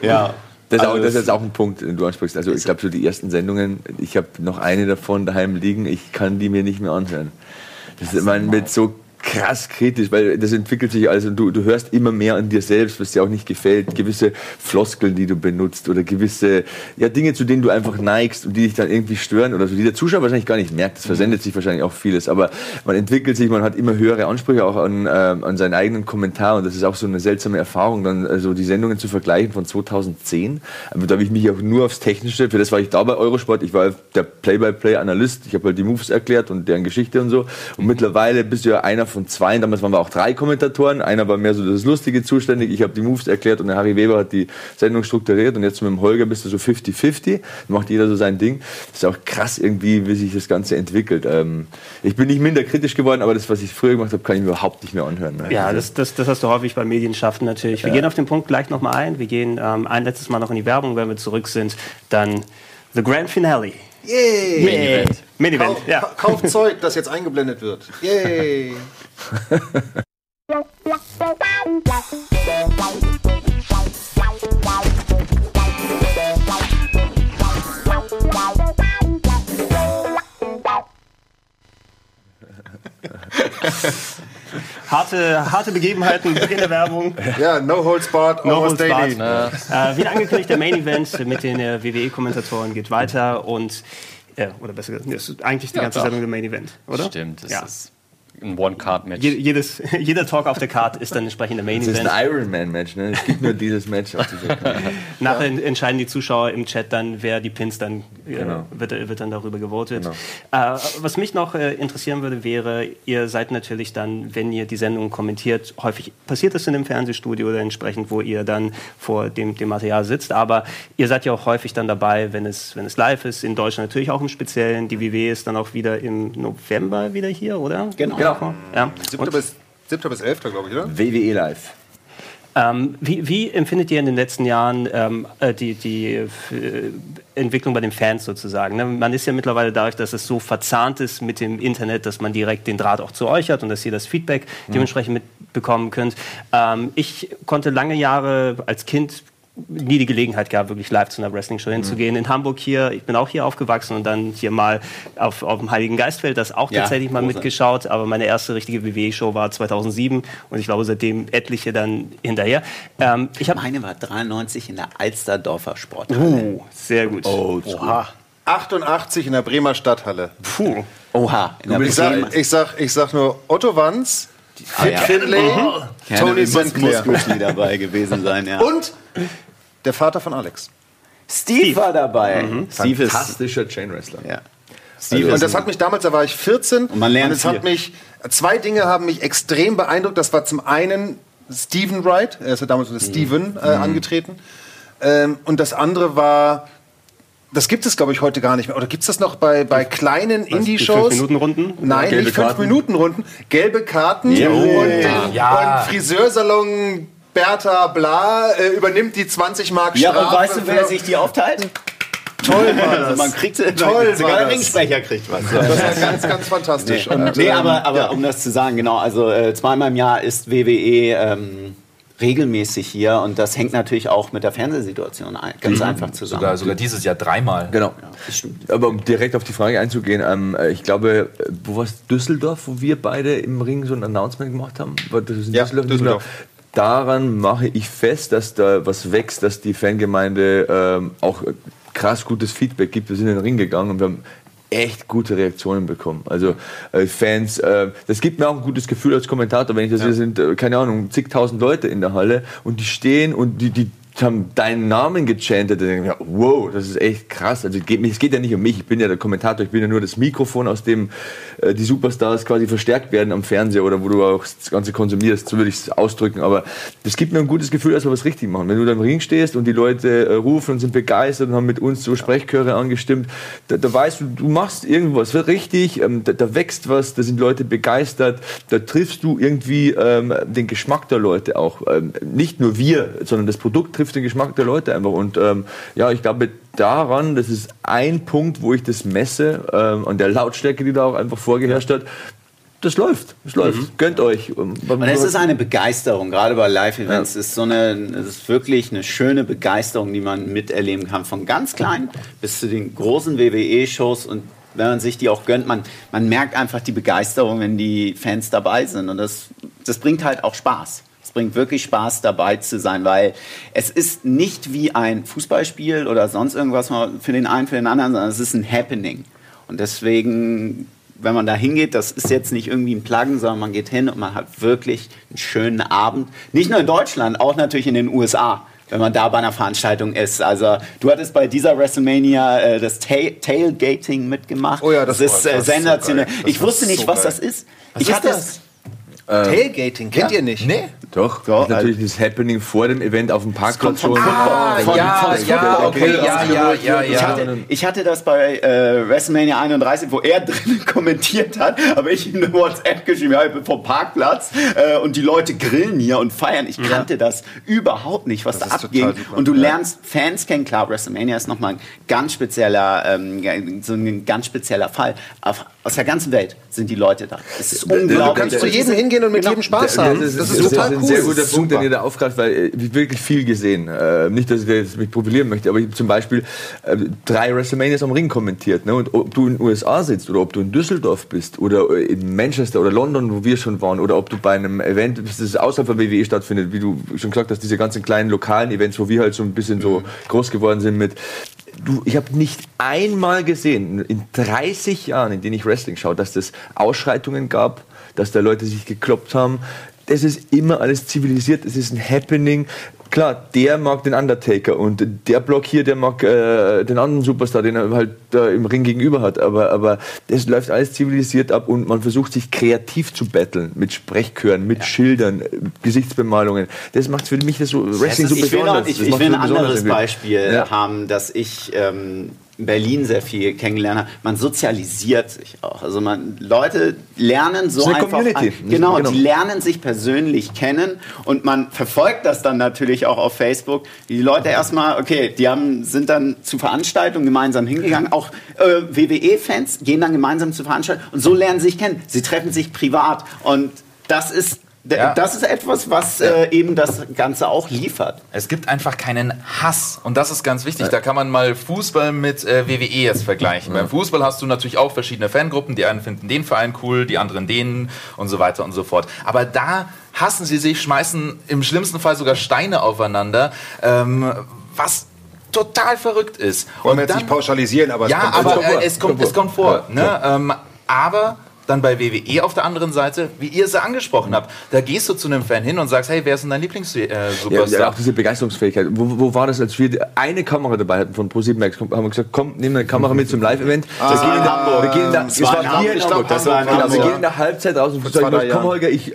Ja. Das, ist auch, das ist jetzt auch ein Punkt, den du ansprichst. Also ich glaube, so die ersten Sendungen, ich habe noch eine davon daheim liegen, ich kann die mir nicht mehr anhören. Das ist, ich meine, mit so krass kritisch, weil das entwickelt sich also du, du hörst immer mehr an dir selbst, was dir auch nicht gefällt, gewisse Floskeln, die du benutzt oder gewisse ja, Dinge, zu denen du einfach neigst und die dich dann irgendwie stören oder so, die der Zuschauer wahrscheinlich gar nicht merkt. Das versendet sich wahrscheinlich auch vieles, aber man entwickelt sich, man hat immer höhere Ansprüche auch an, äh, an seinen eigenen Kommentar. Und das ist auch so eine seltsame Erfahrung, dann also die Sendungen zu vergleichen von 2010. Aber da habe ich mich auch nur aufs Technische, für das war ich da bei Eurosport, ich war der Play-by-Play-Analyst, ich habe halt die Moves erklärt und deren Geschichte und so. Und mittlerweile bist du ja einer von von zwei, damals waren wir auch drei Kommentatoren. Einer war mehr so das Lustige zuständig, ich habe die Moves erklärt und der Harry Weber hat die Sendung strukturiert und jetzt mit dem Holger bist du so 50-50, macht jeder so sein Ding. Das ist auch krass irgendwie, wie sich das Ganze entwickelt. Ähm, ich bin nicht minder kritisch geworden, aber das, was ich früher gemacht habe, kann ich mir überhaupt nicht mehr anhören. Ne? Ja, das, das, das hast du häufig bei Medienschaften natürlich. Wir ja. gehen auf den Punkt gleich nochmal ein. Wir gehen ähm, ein letztes Mal noch in die Werbung, wenn wir zurück sind. Dann The Grand Finale. Yay! Mini-Event. Mini-Event, ja. Kauft Zeug, das jetzt eingeblendet wird. Yay! harte, harte Begebenheiten, Beginn der Werbung. Ja, no holds barred, no holds barred. Äh, wie angekündigt, der Main Event mit den äh, WWE-Kommentatoren geht weiter und äh, oder besser gesagt, das ist eigentlich die ja, ganze Sendung der Main Event, oder? Stimmt, das ja. ist ein One-Card-Match. Jedes, jeder Talk auf der Card ist dann entsprechend der Main-Event. Das ist ein Ironman-Match, ne? Es gibt nur dieses Match auf dieser Karte. Nachher ja. entscheiden die Zuschauer im Chat dann, wer die Pins dann, äh, genau. wird, wird dann darüber gewotet. Genau. Äh, was mich noch äh, interessieren würde, wäre, ihr seid natürlich dann, wenn ihr die Sendung kommentiert, häufig passiert das in einem Fernsehstudio oder entsprechend, wo ihr dann vor dem, dem Material sitzt, aber ihr seid ja auch häufig dann dabei, wenn es, wenn es live ist, in Deutschland natürlich auch im Speziellen. Die WW ist dann auch wieder im November wieder hier, oder? Genau. Ja. Ja. 7. bis, 7. bis 11. glaube ich, oder? WWE Live. Ähm, wie, wie, empfindet ihr in den letzten Jahren ähm, äh, die, die äh, Entwicklung bei den Fans sozusagen? Ne? Man ist ja mittlerweile dadurch, dass es so verzahnt ist mit dem Internet, dass man direkt den Draht auch zu euch hat und dass ihr das Feedback mhm. dementsprechend mitbekommen könnt. Ähm, ich konnte lange Jahre als Kind nie die Gelegenheit gehabt, wirklich live zu einer Wrestling-Show hinzugehen. Mhm. In Hamburg hier, ich bin auch hier aufgewachsen und dann hier mal auf, auf dem Heiligen Geistfeld das auch ja, tatsächlich mal große. mitgeschaut. Aber meine erste richtige WWE-Show war 2007 und ich glaube seitdem etliche dann hinterher. Ähm, ich Meine war 93 in der Alsterdorfer Sporthalle. Uh, sehr gut. Oh, Oha. 88 in der Bremer Stadthalle. Puh. Oha. Ich sag, ich, sag, ich sag nur Otto Wanz, Fit ah, ja. Finlay, mhm. Tony Sinclair. muss dabei gewesen sein, ja. Und der Vater von Alex. Steve, Steve. war dabei. Mhm. Steve Fantastischer Chain Wrestler. Ja. Also, und das hat mich damals, da war ich 14 und, man lernt und es hat mich zwei Dinge haben mich extrem beeindruckt. Das war zum einen Steven Wright, er ist ja damals unter mhm. Steven äh, mhm. angetreten. Ähm, und das andere war das gibt es, glaube ich, heute gar nicht mehr. Oder gibt es das noch bei, bei kleinen Indie-Shows? Fünf-Minuten-Runden? Nein, Gelbe nicht Fünf-Minuten-Runden. Gelbe Karten yeah. und, ja. und Friseursalon Bertha Bla äh, übernimmt die 20 Mark Strafe. Ja, und weißt du, wer sich die aufteilt? Toll war das. Also man kriegt toll sogar der Ringsprecher kriegt was. Das war ganz, ganz fantastisch. Nee, und, nee aber, aber ja. um das zu sagen, genau, also äh, zweimal im Jahr ist WWE ähm, regelmäßig hier und das hängt natürlich auch mit der Fernsehsituation ein, ganz mhm. einfach zusammen. Sogar, sogar dieses Jahr dreimal. Genau. Ja, Aber um direkt auf die Frage einzugehen, ähm, äh, ich glaube, wo war es Düsseldorf, wo wir beide im Ring so ein Announcement gemacht haben? War das in ja, Düsseldorf? Düsseldorf daran mache ich fest, dass da was wächst, dass die Fangemeinde ähm, auch krass gutes Feedback gibt. Wir sind in den Ring gegangen und wir haben echt gute Reaktionen bekommen. Also äh, Fans, äh, das gibt mir auch ein gutes Gefühl als Kommentator, wenn ich das ja. hier sind, äh, keine Ahnung, zigtausend Leute in der Halle und die stehen und die, die haben deinen Namen gechantet. Und ich, wow, das ist echt krass. Also es geht ja nicht um mich, ich bin ja der Kommentator, ich bin ja nur das Mikrofon, aus dem äh, die Superstars quasi verstärkt werden am Fernseher oder wo du auch das Ganze konsumierst, so würde ich es ausdrücken. Aber das gibt mir ein gutes Gefühl, dass wir was richtig machen. Wenn du da im Ring stehst und die Leute äh, rufen und sind begeistert und haben mit uns so Sprechchöre angestimmt, da, da weißt du, du machst irgendwas, wird richtig, ähm, da, da, wächst was, da sind Leute begeistert, da triffst du irgendwie ähm, den Geschmack der Leute auch. Ähm, nicht nur wir, sondern das Produkt trifft trifft den Geschmack der Leute einfach. Und ähm, ja, ich glaube daran, das ist ein Punkt, wo ich das messe, ähm, an der Lautstärke, die da auch einfach vorgeherrscht hat. Das läuft, es läuft. Mhm. Gönnt euch. Und es ist eine Begeisterung, gerade bei Live-Events. Ja. ist so eine, es ist wirklich eine schöne Begeisterung, die man miterleben kann, von ganz klein bis zu den großen WWE-Shows und wenn man sich die auch gönnt, man, man merkt einfach die Begeisterung, wenn die Fans dabei sind. Und das, das bringt halt auch Spaß. Es bringt wirklich Spaß, dabei zu sein, weil es ist nicht wie ein Fußballspiel oder sonst irgendwas für den einen, für den anderen, sondern es ist ein Happening. Und deswegen, wenn man da hingeht, das ist jetzt nicht irgendwie ein Plugin, sondern man geht hin und man hat wirklich einen schönen Abend. Nicht nur in Deutschland, auch natürlich in den USA wenn man da bei einer Veranstaltung ist. Also du hattest bei dieser WrestleMania äh, das Ta Tailgating mitgemacht. Oh ja, das, das ist äh, sensationell. So ich wusste nicht, so was das ist. Was ich hatte das? Ähm, Tailgating, kennt ja. ihr nicht? Nee. Doch, Doch das ist natürlich das Happening vor dem Event auf dem Parkplatz schon. Ah, von, ja, von ja, okay, ja, ja, ja, ich, hatte, ich hatte das bei äh, WrestleMania 31, wo er drin kommentiert hat, aber ich ihm eine WhatsApp geschrieben, ja, ich bin vom Parkplatz äh, und die Leute grillen hier und feiern. Ich kannte ja. das überhaupt nicht, was das da abging. Und du lernst Fans kennen. Klar, WrestleMania ist nochmal ein ganz spezieller, ähm, so ein ganz spezieller Fall. Aber aus der ganzen Welt sind die Leute da. Es ist unglaublich. Du kannst zu jedem hingehen und mit genau. jedem Spaß haben. Das ist, das ist, das total ist ein cool. sehr guter Punkt, den ihr da aufgreift, weil ich habe wirklich viel gesehen. Äh, nicht, dass ich jetzt mich profilieren möchte, aber ich habe zum Beispiel äh, drei WrestleManias am Ring kommentiert. Ne? Und ob du in den USA sitzt oder ob du in Düsseldorf bist oder in Manchester oder London, wo wir schon waren, oder ob du bei einem Event bist, das außerhalb von WWE stattfindet, wie du schon gesagt hast, diese ganzen kleinen lokalen Events, wo wir halt so ein bisschen so mhm. groß geworden sind mit du, ich habe nicht einmal gesehen, in 30 Jahren, in denen ich Wrestling schaue, dass es Ausschreitungen gab, dass da Leute sich gekloppt haben. Das ist immer alles zivilisiert, es ist ein Happening klar, der mag den Undertaker und der Block hier, der mag äh, den anderen Superstar, den er halt da im Ring gegenüber hat. Aber, aber das läuft alles zivilisiert ab und man versucht sich kreativ zu betteln mit Sprechchören, mit ja. Schildern, Gesichtsbemalungen. Das macht für mich das so Wrestling so besonders. Ich, ich will ein anderes Beispiel ja. haben, dass ich ähm, Berlin sehr viel kennengelernt habe, man sozialisiert sich auch. Also man, Leute lernen so einfach. Community. An, genau, genau, die lernen sich persönlich kennen und man verfolgt das dann natürlich auch auf Facebook. Die Leute erstmal, okay, die haben, sind dann zu Veranstaltungen gemeinsam hingegangen. Auch äh, WWE-Fans gehen dann gemeinsam zu Veranstaltungen und so lernen sie sich kennen. Sie treffen sich privat und das ist ja. Das ist etwas, was äh, eben das Ganze auch liefert. Es gibt einfach keinen Hass. Und das ist ganz wichtig. Da kann man mal Fußball mit äh, WWE jetzt vergleichen. Ja. Beim Fußball hast du natürlich auch verschiedene Fangruppen. Die einen finden den Verein cool, die anderen den und so weiter und so fort. Aber da hassen sie sich, schmeißen im schlimmsten Fall sogar Steine aufeinander. Ähm, was total verrückt ist. Wollen wir jetzt nicht pauschalisieren, aber es ja, kommt, aber, äh, es kommt, es kommt vor. Ne? Ähm, aber dann bei WWE auf der anderen Seite, wie ihr es angesprochen habt, da gehst du zu einem Fan hin und sagst, hey, wer ist denn dein Lieblings-Superstar? Äh, ja, ja, auch diese Begeisterungsfähigkeit. Wo, wo, war das, als wir eine Kamera dabei hatten von Pro7 Max? Haben wir gesagt, komm, nimm eine Kamera mit zum Live-Event. Ah, wir gehen in wir gehen in der, das war in Hamburg, das war in genau, wir gehen in der Halbzeit raus und sagen, komm Holger, ich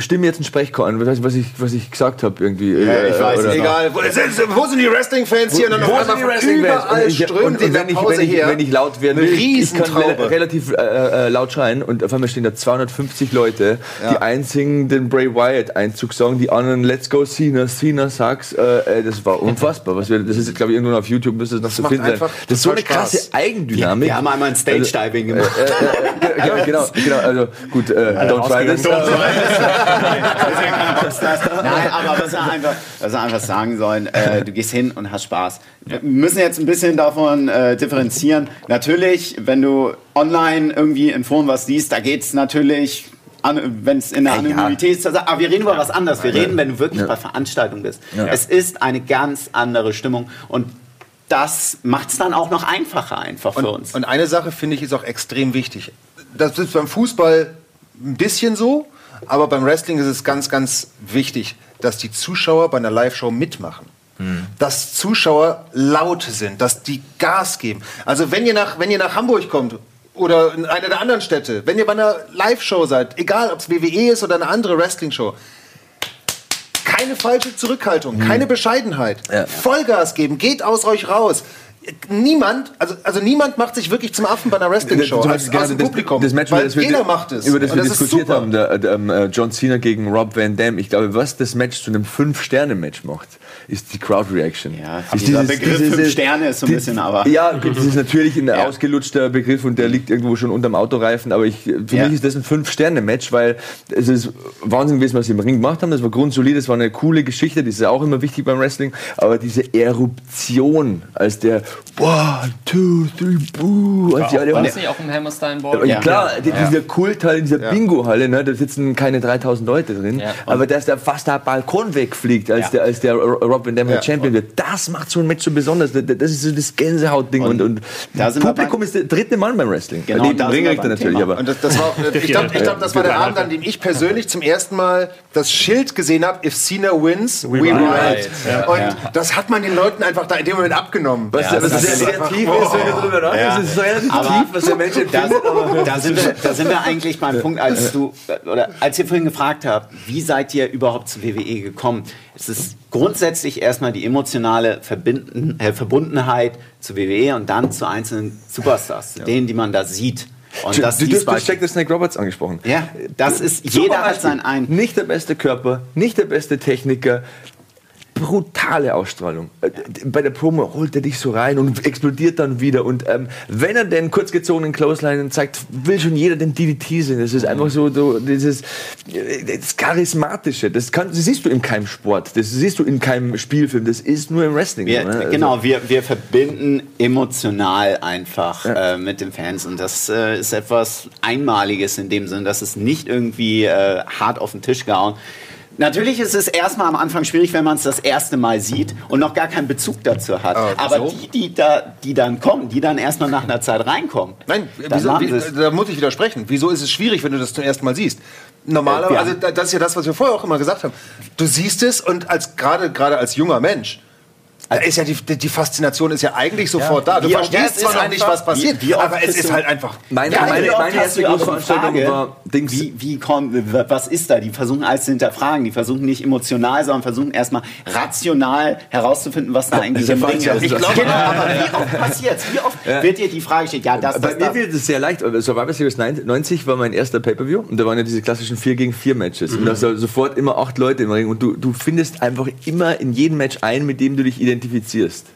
stimme jetzt einen Sprechchor an. Was, was, ich, was ich gesagt habe irgendwie. Ja, ich weiß. Egal. Wo, wo, sind die Wrestling-Fans hier? Wo, wo sind die Wrestling-Fans? Strömt und, wenn, ich, wenn, ich, wenn ich laut werden will, ich kann relativ äh, äh, laut schreien und auf einmal stehen da 250 Leute, ja. die einen singen den Bray Wyatt-Einzug sagen, die anderen Let's Go Cena, Cena Sucks. Äh, das war unfassbar. Was wir, das ist, glaube ich, irgendwo auf YouTube müsste es noch zu finden sein. Das ist so eine krasse Eigendynamik. Wir haben einmal ein Stage-Diving gemacht. Äh, äh, genau, genau, also gut, don't try this. Nein, aber was wir einfach, was einfach sagen sollen, äh, du gehst hin und hast Spaß. Wir müssen jetzt ein bisschen davon äh, differenzieren. Natürlich, wenn du online irgendwie in Foren was siehst, da geht es natürlich wenn es in der Anonymität ist. Aber wir reden über was anderes. Wir reden, wenn du wirklich ja. bei Veranstaltungen bist. Ja. Es ist eine ganz andere Stimmung und das macht es dann auch noch einfacher einfach für und, uns. Und eine Sache finde ich ist auch extrem wichtig. Das ist beim Fußball ein bisschen so, aber beim Wrestling ist es ganz, ganz wichtig, dass die Zuschauer bei einer Live-Show mitmachen. Dass Zuschauer laut sind, dass die Gas geben. Also wenn ihr nach, wenn ihr nach Hamburg kommt oder in einer der anderen Städte, wenn ihr bei einer Live-Show seid, egal ob es WWE ist oder eine andere Wrestling-Show, keine falsche Zurückhaltung, hm. keine Bescheidenheit. Ja. Vollgas geben, geht aus euch raus niemand, also, also niemand macht sich wirklich zum Affen bei einer Wrestling-Show als, als das, Publikum. Das Match, weil das jeder macht es. Über das wir diskutiert haben, der, der, der, ähm, John Cena gegen Rob Van Dam. Ich glaube, was das Match zu einem Fünf-Sterne-Match macht, ist die Crowd-Reaction. Ja, ist dieser dieses, Begriff dieses, Fünf Sterne ist so ein bisschen aber... Ja, das ist natürlich ein ja. ausgelutschter Begriff und der liegt irgendwo schon unterm Autoreifen, aber ich, für ja. mich ist das ein Fünf-Sterne-Match, weil es ist Wahnsinn gewesen, was sie im Ring gemacht haben. Das war grundsolid, das war eine coole Geschichte, das ist auch immer wichtig beim Wrestling, aber diese Eruption, als der one, two, three, boo. Und die alle War das nicht auch im Hammerstein Ball? ja. Klar, die, dieser Kulthalle, in dieser Bingo-Halle, ne, da sitzen keine 3000 Leute drin. Ja. Aber dass da fast der Balkon wegfliegt, als Ja. der, als der Rob Van Dam Ja. Champion wird, das macht so ein Match so besonders. Das ist so das Gänsehautding. Und, und, da sind wir Publikum ist der dritte Mann beim Wrestling. Genau, Neben da dem sind wir Ringrichter beim natürlich, Thema. aber. Und das, das war, ich glaube, glaub, das war der Abend, an dem ich persönlich zum ersten Mal das Schild gesehen habe: If Cena wins, we, ride. Und das hat man den Leuten einfach da in dem Moment abgenommen. Was, was sehr, sehr tief ist, wenn du drüber Ja. ist relativ Aber tief, was der Mensch da, empfindet. aber- da, sind wir, da sind wir eigentlich beim Punkt, als du oder als ihr vorhin gefragt habt, wie seid ihr überhaupt zu WWE gekommen? Es ist grundsätzlich erstmal die emotionale Verbinden, äh, Verbundenheit zu WWE und dann zu einzelnen Superstars, zu denen, die man da sieht. Und das du dies hast Jack the Snake Roberts angesprochen. Ja, das ist, Super jeder hat Beispiel. sein ein. Nicht der beste Körper, nicht der beste Techniker. Brutale Ausstrahlung. Äh, Bei der Promo holt er dich so rein und explodiert dann wieder. Und ähm, wenn er den kurzgezogenen Clothesline zeigt, will schon jeder den DDT sehen. Das ist einfach so, so dieses äh, das Charismatische. Das, kann, das siehst du in keinem Sport. Das siehst du in keinem Spielfilm. Das ist nur im Wrestling. Wir, so, ne? Also- genau, wir, wir verbinden emotional einfach äh, mit den Fans und das äh, ist etwas Einmaliges in dem Sinn, dass es nicht irgendwie äh, hart auf den Tisch gehauen. Natürlich ist es erstmal am Anfang schwierig, wenn man es das erste Mal sieht und noch gar keinen Bezug dazu hat. Ah, Aber wieso? die, die, da, die dann kommen, die dann erstmal nach einer Zeit reinkommen, Nein, wieso, wie, da muss ich widersprechen. Wieso ist es schwierig, wenn du das zum ersten Mal siehst? Normalerweise, Äh, also wir da- das ist ja das, was wir vorher auch immer gesagt haben. Du siehst es und als gerade gerade als junger Mensch, da ist ja die, die Faszination ist ja eigentlich sofort da. Du verstehst ja, es zwar noch nicht, was passiert, wie- wie aber es ist halt einfach. Meine, Ja, meine, meine erste Großveranstaltung Frage, war Dings. Wie, wie kommt, was ist da? Die versuchen alles zu hinterfragen. Die versuchen nicht emotional, sondern versuchen erstmal rational herauszufinden, was da eigentlich Ja, im ja, ja, ist. ich Genau, glaube- aber wie oft passiert's? Wie oft wird dir die Frage gestellt? Ja, das, Bei das, mir das. wird es sehr leicht. Survivor Series 90 war mein erster Pay-Per-View und da waren ja diese klassischen 4 gegen 4 Matches. Und da sind sofort immer acht Leute im Ring und du, du findest einfach immer in jedem Match einen, mit dem du dich identifizierst.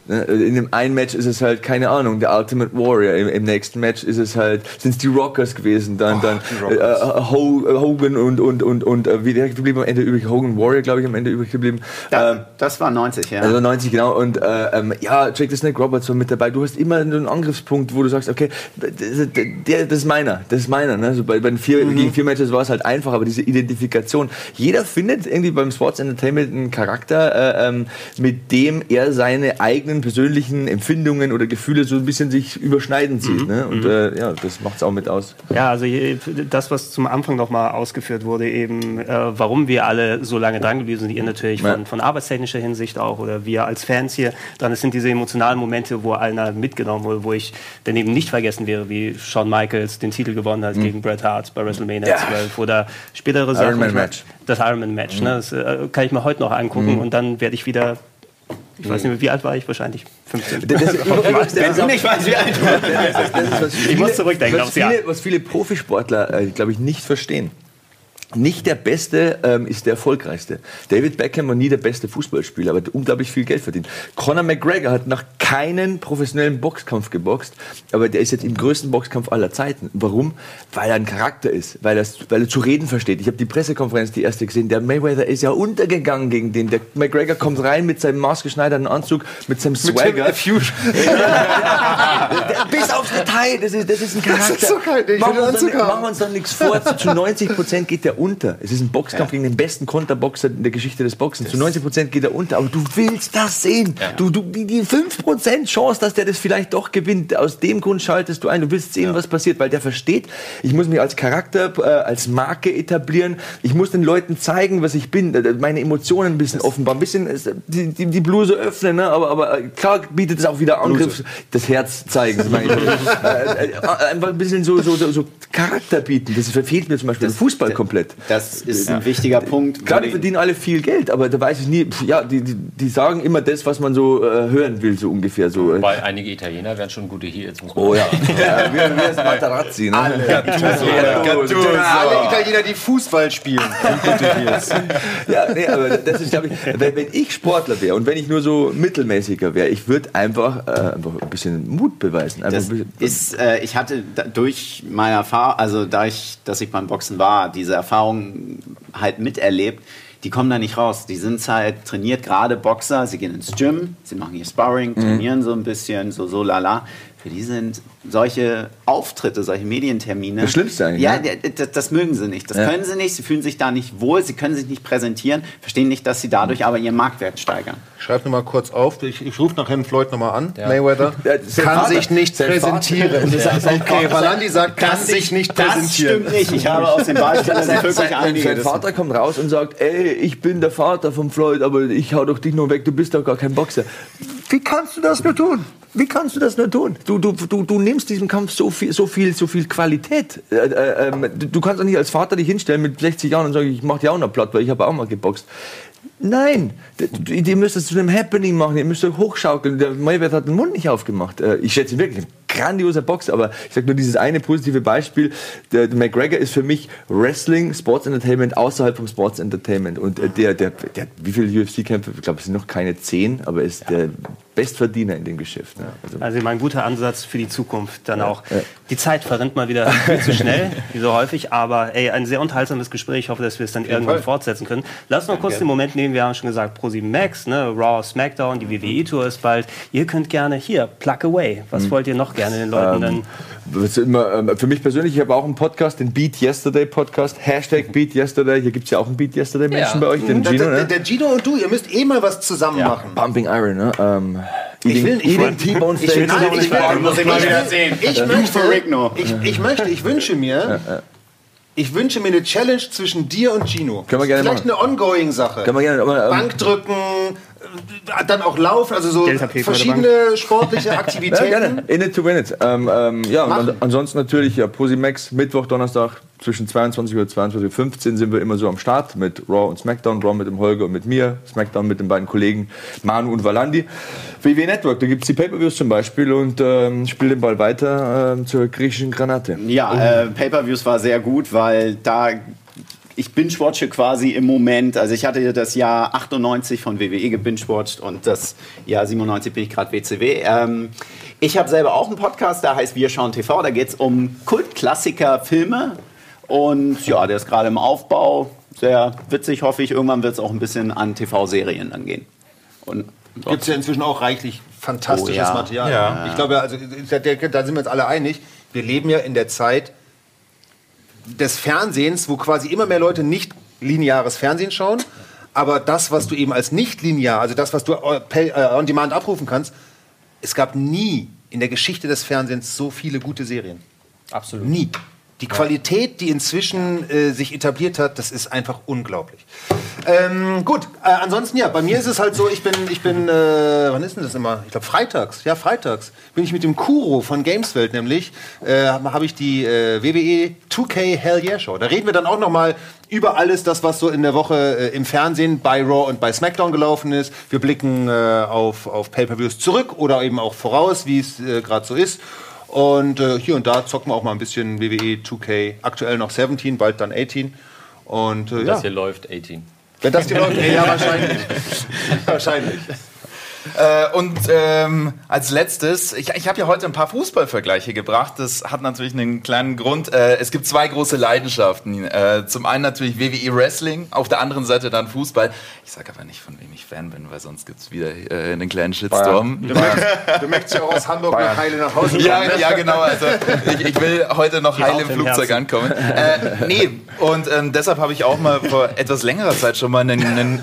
Ne? In dem einen Match ist es halt, keine Ahnung, der Ultimate Warrior. Im, im nächsten Match ist es halt, sind es die Rockers gewesen, dann, dann äh, äh, äh, Hogan und, und, und, und äh, wie der geblieben am Ende übrig, Hogan Warrior, glaube ich, am Ende übrig geblieben. Ähm, Da, das war 90, ja. also 90, genau. Und äh, ähm, ja, Jake the Snake Roberts war mit dabei. Du hast immer einen Angriffspunkt, wo du sagst, okay, der, das ist meiner, das ist meiner. Ne? Also bei, bei den vier, Mhm. gegen vier Matches war es halt einfach, aber diese Identifikation. Jeder findet irgendwie beim Sports Entertainment einen Charakter, äh, ähm, mit dem er seine eigenen persönlichen Empfindungen oder Gefühle so ein bisschen sich überschneiden sieht. Mhm. Ne? Und äh, ja, das macht es auch mit aus. Ja, also das, was zum Anfang noch mal ausgeführt wurde, eben, äh, warum wir alle so lange dran geblieben sind, ihr natürlich Ja. von, von arbeitstechnischer Hinsicht auch oder wir als Fans hier, dann es sind diese emotionalen Momente, wo einer mitgenommen wurde, wo ich dann eben nicht vergessen wäre, wie Shawn Michaels den Titel gewonnen hat gegen Bret Hart bei WrestleMania Ja. 12 oder spätere Sachen. Ironman Match. Das Ironman Match, ne? das äh, kann ich mir heute noch angucken und dann werde ich wieder, ich weiß nicht mehr, wie alt war ich? Wahrscheinlich 15. Das, das, Wenn du nicht weißt, wie alt du was viele, muss zurückdenken was viele, was viele Profisportler, äh, glaube ich, nicht verstehen. Nicht der Beste ähm, ist der Erfolgreichste. David Beckham war nie der beste Fußballspieler, aber hat unglaublich viel Geld verdient. Conor McGregor hat nach keinen professionellen Boxkampf geboxt, aber der ist jetzt im größten Boxkampf aller Zeiten. Warum? Weil er ein Charakter ist, weil, er, weil er zu reden versteht. Ich habe die Pressekonferenz, die erste gesehen. Der Mayweather ist ja untergegangen gegen den. Der McGregor kommt rein mit seinem maßgeschneiderten Anzug, mit seinem Swagger. Fusion. Der- Bis aufs Detail, das ist, das ist ein Charakter. ist so geil, machen, wir uns haben. machen wir uns doch nichts vor, zu, zu 90 Prozent geht der unter. Es ist ein Boxkampf gegen den besten Konterboxer in der Geschichte des Boxens. Zu 90 Prozent geht er unter, aber du willst das sehen. Du, du, die, die 5 Prozent Chance, dass der das vielleicht doch gewinnt, aus dem Grund schaltest du ein. Du willst sehen, was passiert, weil der versteht, ich muss mich als Charakter, äh, als Marke etablieren. Ich muss den Leuten zeigen, was ich bin, äh, meine Emotionen ein bisschen offenbar, ein bisschen äh, die, die, die Bluse öffnen, ne? aber, aber äh, klar bietet es auch wieder Angriff, das Herz zeigen. das meine ich. äh, einfach ein bisschen so, so, so, so Charakter bieten. Das fehlt mir zum Beispiel im Fußball komplett. Das ist ein wichtiger Punkt. Klar, die die- verdienen alle viel Geld, aber da weiß ich nie, pf, ja, die, die, die sagen immer das, was man so äh, hören will, so ungefähr. So. Weil einige Italiener wären schon gute Heels, muss man Oh ja, ja wir, wir sind Materazzi, ne? Alle. Gattuso. Alle Italiener, die Fußball spielen. Ja, nee, aber das ist, glaube ich, wenn, wenn ich Sportler wäre und wenn ich nur so mittelmäßiger wäre, ich würde einfach, äh, einfach ein bisschen Mut beweisen. Einfach Das ein bisschen, ist, äh, ich hatte da, durch meine Erfahrung, also da ich, dass ich beim Boxen war, diese Erfahrung halt miterlebt. die kommen da nicht raus. Die sind halt trainiert, gerade Boxer, sie gehen ins Gym, sie machen ihr Sparring, trainieren so ein bisschen, so so lala. Für die sind solche Auftritte, solche Medientermine. Das Schlimmste eigentlich, Ja, ne? d- d- das mögen sie nicht. Das Ja. können sie nicht. Sie fühlen sich da nicht wohl. Sie können sich nicht präsentieren. Verstehen nicht, dass sie dadurch aber ihren Marktwert steigern. Schreib nur mal kurz auf. Ich, ich rufe nachher Floyd nochmal an. Mayweather. Ja, sein kann Vater- sich nicht präsentieren. Okay, Valandi sagt, kann sich nicht Das präsentieren. stimmt nicht. Ich habe aus dem Beispiel das wirklich Sein, einige. sein Das- Vater kommt raus und sagt, ey, ich bin der Vater von Floyd, aber ich hau doch dich nur weg, du bist doch gar kein Boxer. Wie kannst du das nur tun? Wie kannst du das nur tun? Du, du, du, du nimmst diesem Kampf so viel, so viel, so viel Qualität. Äh, äh, ähm, du, kannst doch nicht als Vater dich hinstellen mit 60 Jahren und sagen, ich mach dir auch noch platt, weil ich habe auch mal geboxt. Nein, D- d- ihr müsst es zu einem Happening machen, ihr müsst hochschaukeln. Der Mayweather hat den Mund nicht aufgemacht. Äh, Ich schätze ihn wirklich, grandioser Boxer, aber ich sage nur dieses eine positive Beispiel. Der, der McGregor ist für mich Wrestling, Sports Entertainment außerhalb vom Sports Entertainment. Und äh, der, der, der, wie viele UFC-Kämpfe? Ich glaube, es sind noch keine zehn, aber er ist der Bestverdiener in dem Geschäft. Ne? Also, Also immer ein guter Ansatz für die Zukunft dann auch. Die Zeit verrinnt mal wieder viel zu schnell, wie so häufig, aber ey, ein sehr unterhaltsames Gespräch. Ich hoffe, dass wir es dann irgendwann Fall. fortsetzen können. Lass noch kurz den Moment nehmen, wir haben schon gesagt, Pro7 Max, ne, Raw, SmackDown, die WWE-Tour ist bald. Ihr könnt gerne hier, plug away. Was wollt ihr noch gerne den Leuten dann... Ist immer, ähm, für mich persönlich, ich habe auch einen Podcast, den Beat Yesterday Podcast, Hashtag Beat Yesterday. Hier gibt es ja auch einen Beat Yesterday Menschen Ja. bei euch, den Der, Gino, der, ne? der Gino und du, ihr müsst eh mal was zusammen machen. Pumping Iron, ne? Ähm, Ich will- ich will- T-Bone Ich will, nein, ich will, Muss ich mal wieder sehen. ich möchte, für Rigno. ich, ich möchte, ich wünsche mir, ich wünsche mir eine Challenge zwischen dir und Gino. Können wir gerne Vielleicht machen. eine ongoing Sache. Kann man gerne, aber, ähm, Bankdrücken, äh, dann auch Laufen, also so verschiedene sportliche Ja, Aktivitäten. gerne. In it to win it. Ähm, ähm, ja, und an, ansonsten natürlich ja, Posimax, Mittwoch, Donnerstag zwischen 22 Uhr und 22.15 Uhr sind wir immer so am Start mit Raw und SmackDown. Raw mit dem Holger und mit mir, SmackDown mit den beiden Kollegen Manu und Valandi. WWE Network, da gibt es die Pay-Per-Views zum Beispiel und ähm, spiele den Ball weiter ähm, zur griechischen Granate. Ja, äh, Pay-Per-Views war sehr gut, weil da ich binge-watche quasi im Moment. Also ich hatte das Jahr 98 von WWE gebinge-watcht und das Jahr 97 bin ich gerade WCW. Ähm, ich habe selber auch einen Podcast, der heißt Wir schauen TV. Da geht es um Kultklassiker-Filme und ja, der ist gerade im Aufbau. Sehr witzig, hoffe ich. Irgendwann wird es auch ein bisschen an TV-Serien dann gehen. Und Gibt es ja inzwischen auch reichlich fantastisches Oh, ja. Material. Ja. Ich glaube, also, da, da sind wir uns alle einig. Wir leben ja in der Zeit des Fernsehens, wo quasi immer mehr Leute nicht lineares Fernsehen schauen. Aber das, was du eben als nicht linear, also das, was du äh, pay- äh, on demand abrufen kannst, es gab nie in der Geschichte des Fernsehens so viele gute Serien. Absolut. Nie. Die Qualität, die inzwischen äh, sich etabliert hat, das ist einfach unglaublich. Ähm, gut, äh, ansonsten ja, bei mir ist es halt so, ich bin, ich bin, äh, wann ist denn das immer? Ich glaube freitags, ja freitags, bin ich mit dem Kuro von Gameswelt nämlich, äh, habe ich die äh, WWE 2K Hell Yeah Show. Da reden wir dann auch noch mal über alles das, was so in der Woche äh, im Fernsehen bei Raw und bei SmackDown gelaufen ist. Wir blicken äh, auf, auf Pay-Per-Views zurück oder eben auch voraus, wie es äh, gerade so ist. Und äh, hier und da zocken wir auch mal ein bisschen WWE 2K. Aktuell noch 17, bald dann 18. Und äh, ja, Das hier läuft 18. wenn das die Leute. ja, wahrscheinlich. wahrscheinlich. Äh, und ähm, als letztes, ich, ich habe ja heute ein paar Fußballvergleiche gebracht. Das hat natürlich einen kleinen Grund. Äh, es gibt zwei große Leidenschaften. Äh, zum einen natürlich WWE Wrestling, auf der anderen Seite dann Fußball. Ich sage aber nicht, von wem ich Fan bin, weil sonst gibt's wieder äh, einen kleinen Shitstorm. Du möchtest, du möchtest ja auch aus Hamburg nach Heile nach Hause Ja, kommen, ne? ja, genau. Also ich, ich will heute noch heil im Raute im Flugzeug Herzen. ankommen. Äh, nee, und ähm, deshalb habe ich auch mal vor etwas längerer Zeit schon mal einen, einen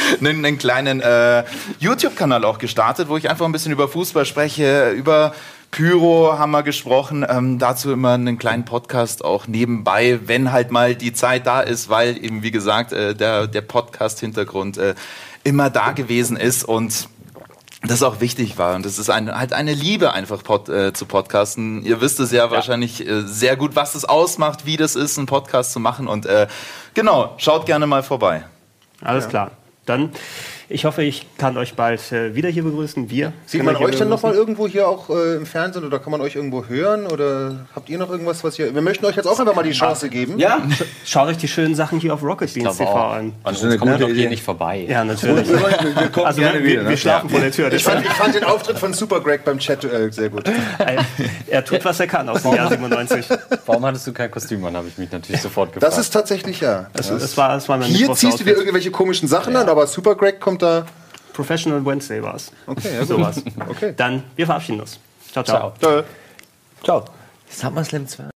einen, einen kleinen äh, YouTube-Kanal auch gestartet, wo ich einfach ein bisschen über Fußball spreche, über Pyro haben wir gesprochen, ähm, dazu immer einen kleinen Podcast auch nebenbei, wenn halt mal die Zeit da ist, weil eben, wie gesagt, äh, der, der Podcast-Hintergrund äh, immer da gewesen ist und das auch wichtig war. Und das ist ein, halt eine Liebe einfach Pod, äh, zu Podcasten. Ihr wisst es ja, wahrscheinlich äh, sehr gut, was das ausmacht, wie das ist, einen Podcast zu machen. Und äh, genau, schaut gerne mal vorbei. Alles klar. Dann, Ich hoffe, ich kann euch bald äh, wieder hier begrüßen. Wir. Sieht man euch dann nochmal irgendwo hier auch äh, im Fernsehen oder kann man euch irgendwo hören? Oder habt ihr noch irgendwas, was ihr. Wir möchten euch jetzt auch einfach mal die Chance geben. Ja, Schaut euch die schönen Sachen hier auf Rocket Beans TV an. An ist eine uns kommt gute doch hier nicht vorbei. Ja, natürlich. Wir kommen Also gerne wir, wieder. wir ne? schlafen vor der Tür. Ich fand, ich fand den Auftritt von Super Greg beim Chat-Duell sehr gut. er tut, was er kann aus dem Jahr 97. Warum hattest du kein Kostüm an, habe ich mich natürlich sofort gefragt. Das ist tatsächlich ja. Das, das war, das war mein Hier ziehst du dir irgendwelche komischen Sachen an, aber Super Greg kommt da. Professional Wednesday war es. Okay, ja. Sowas. Okay. Dann, wir verabschieden uns. ciao. ciao. Ciao. Ciao. Ciao. SummerSlam 2.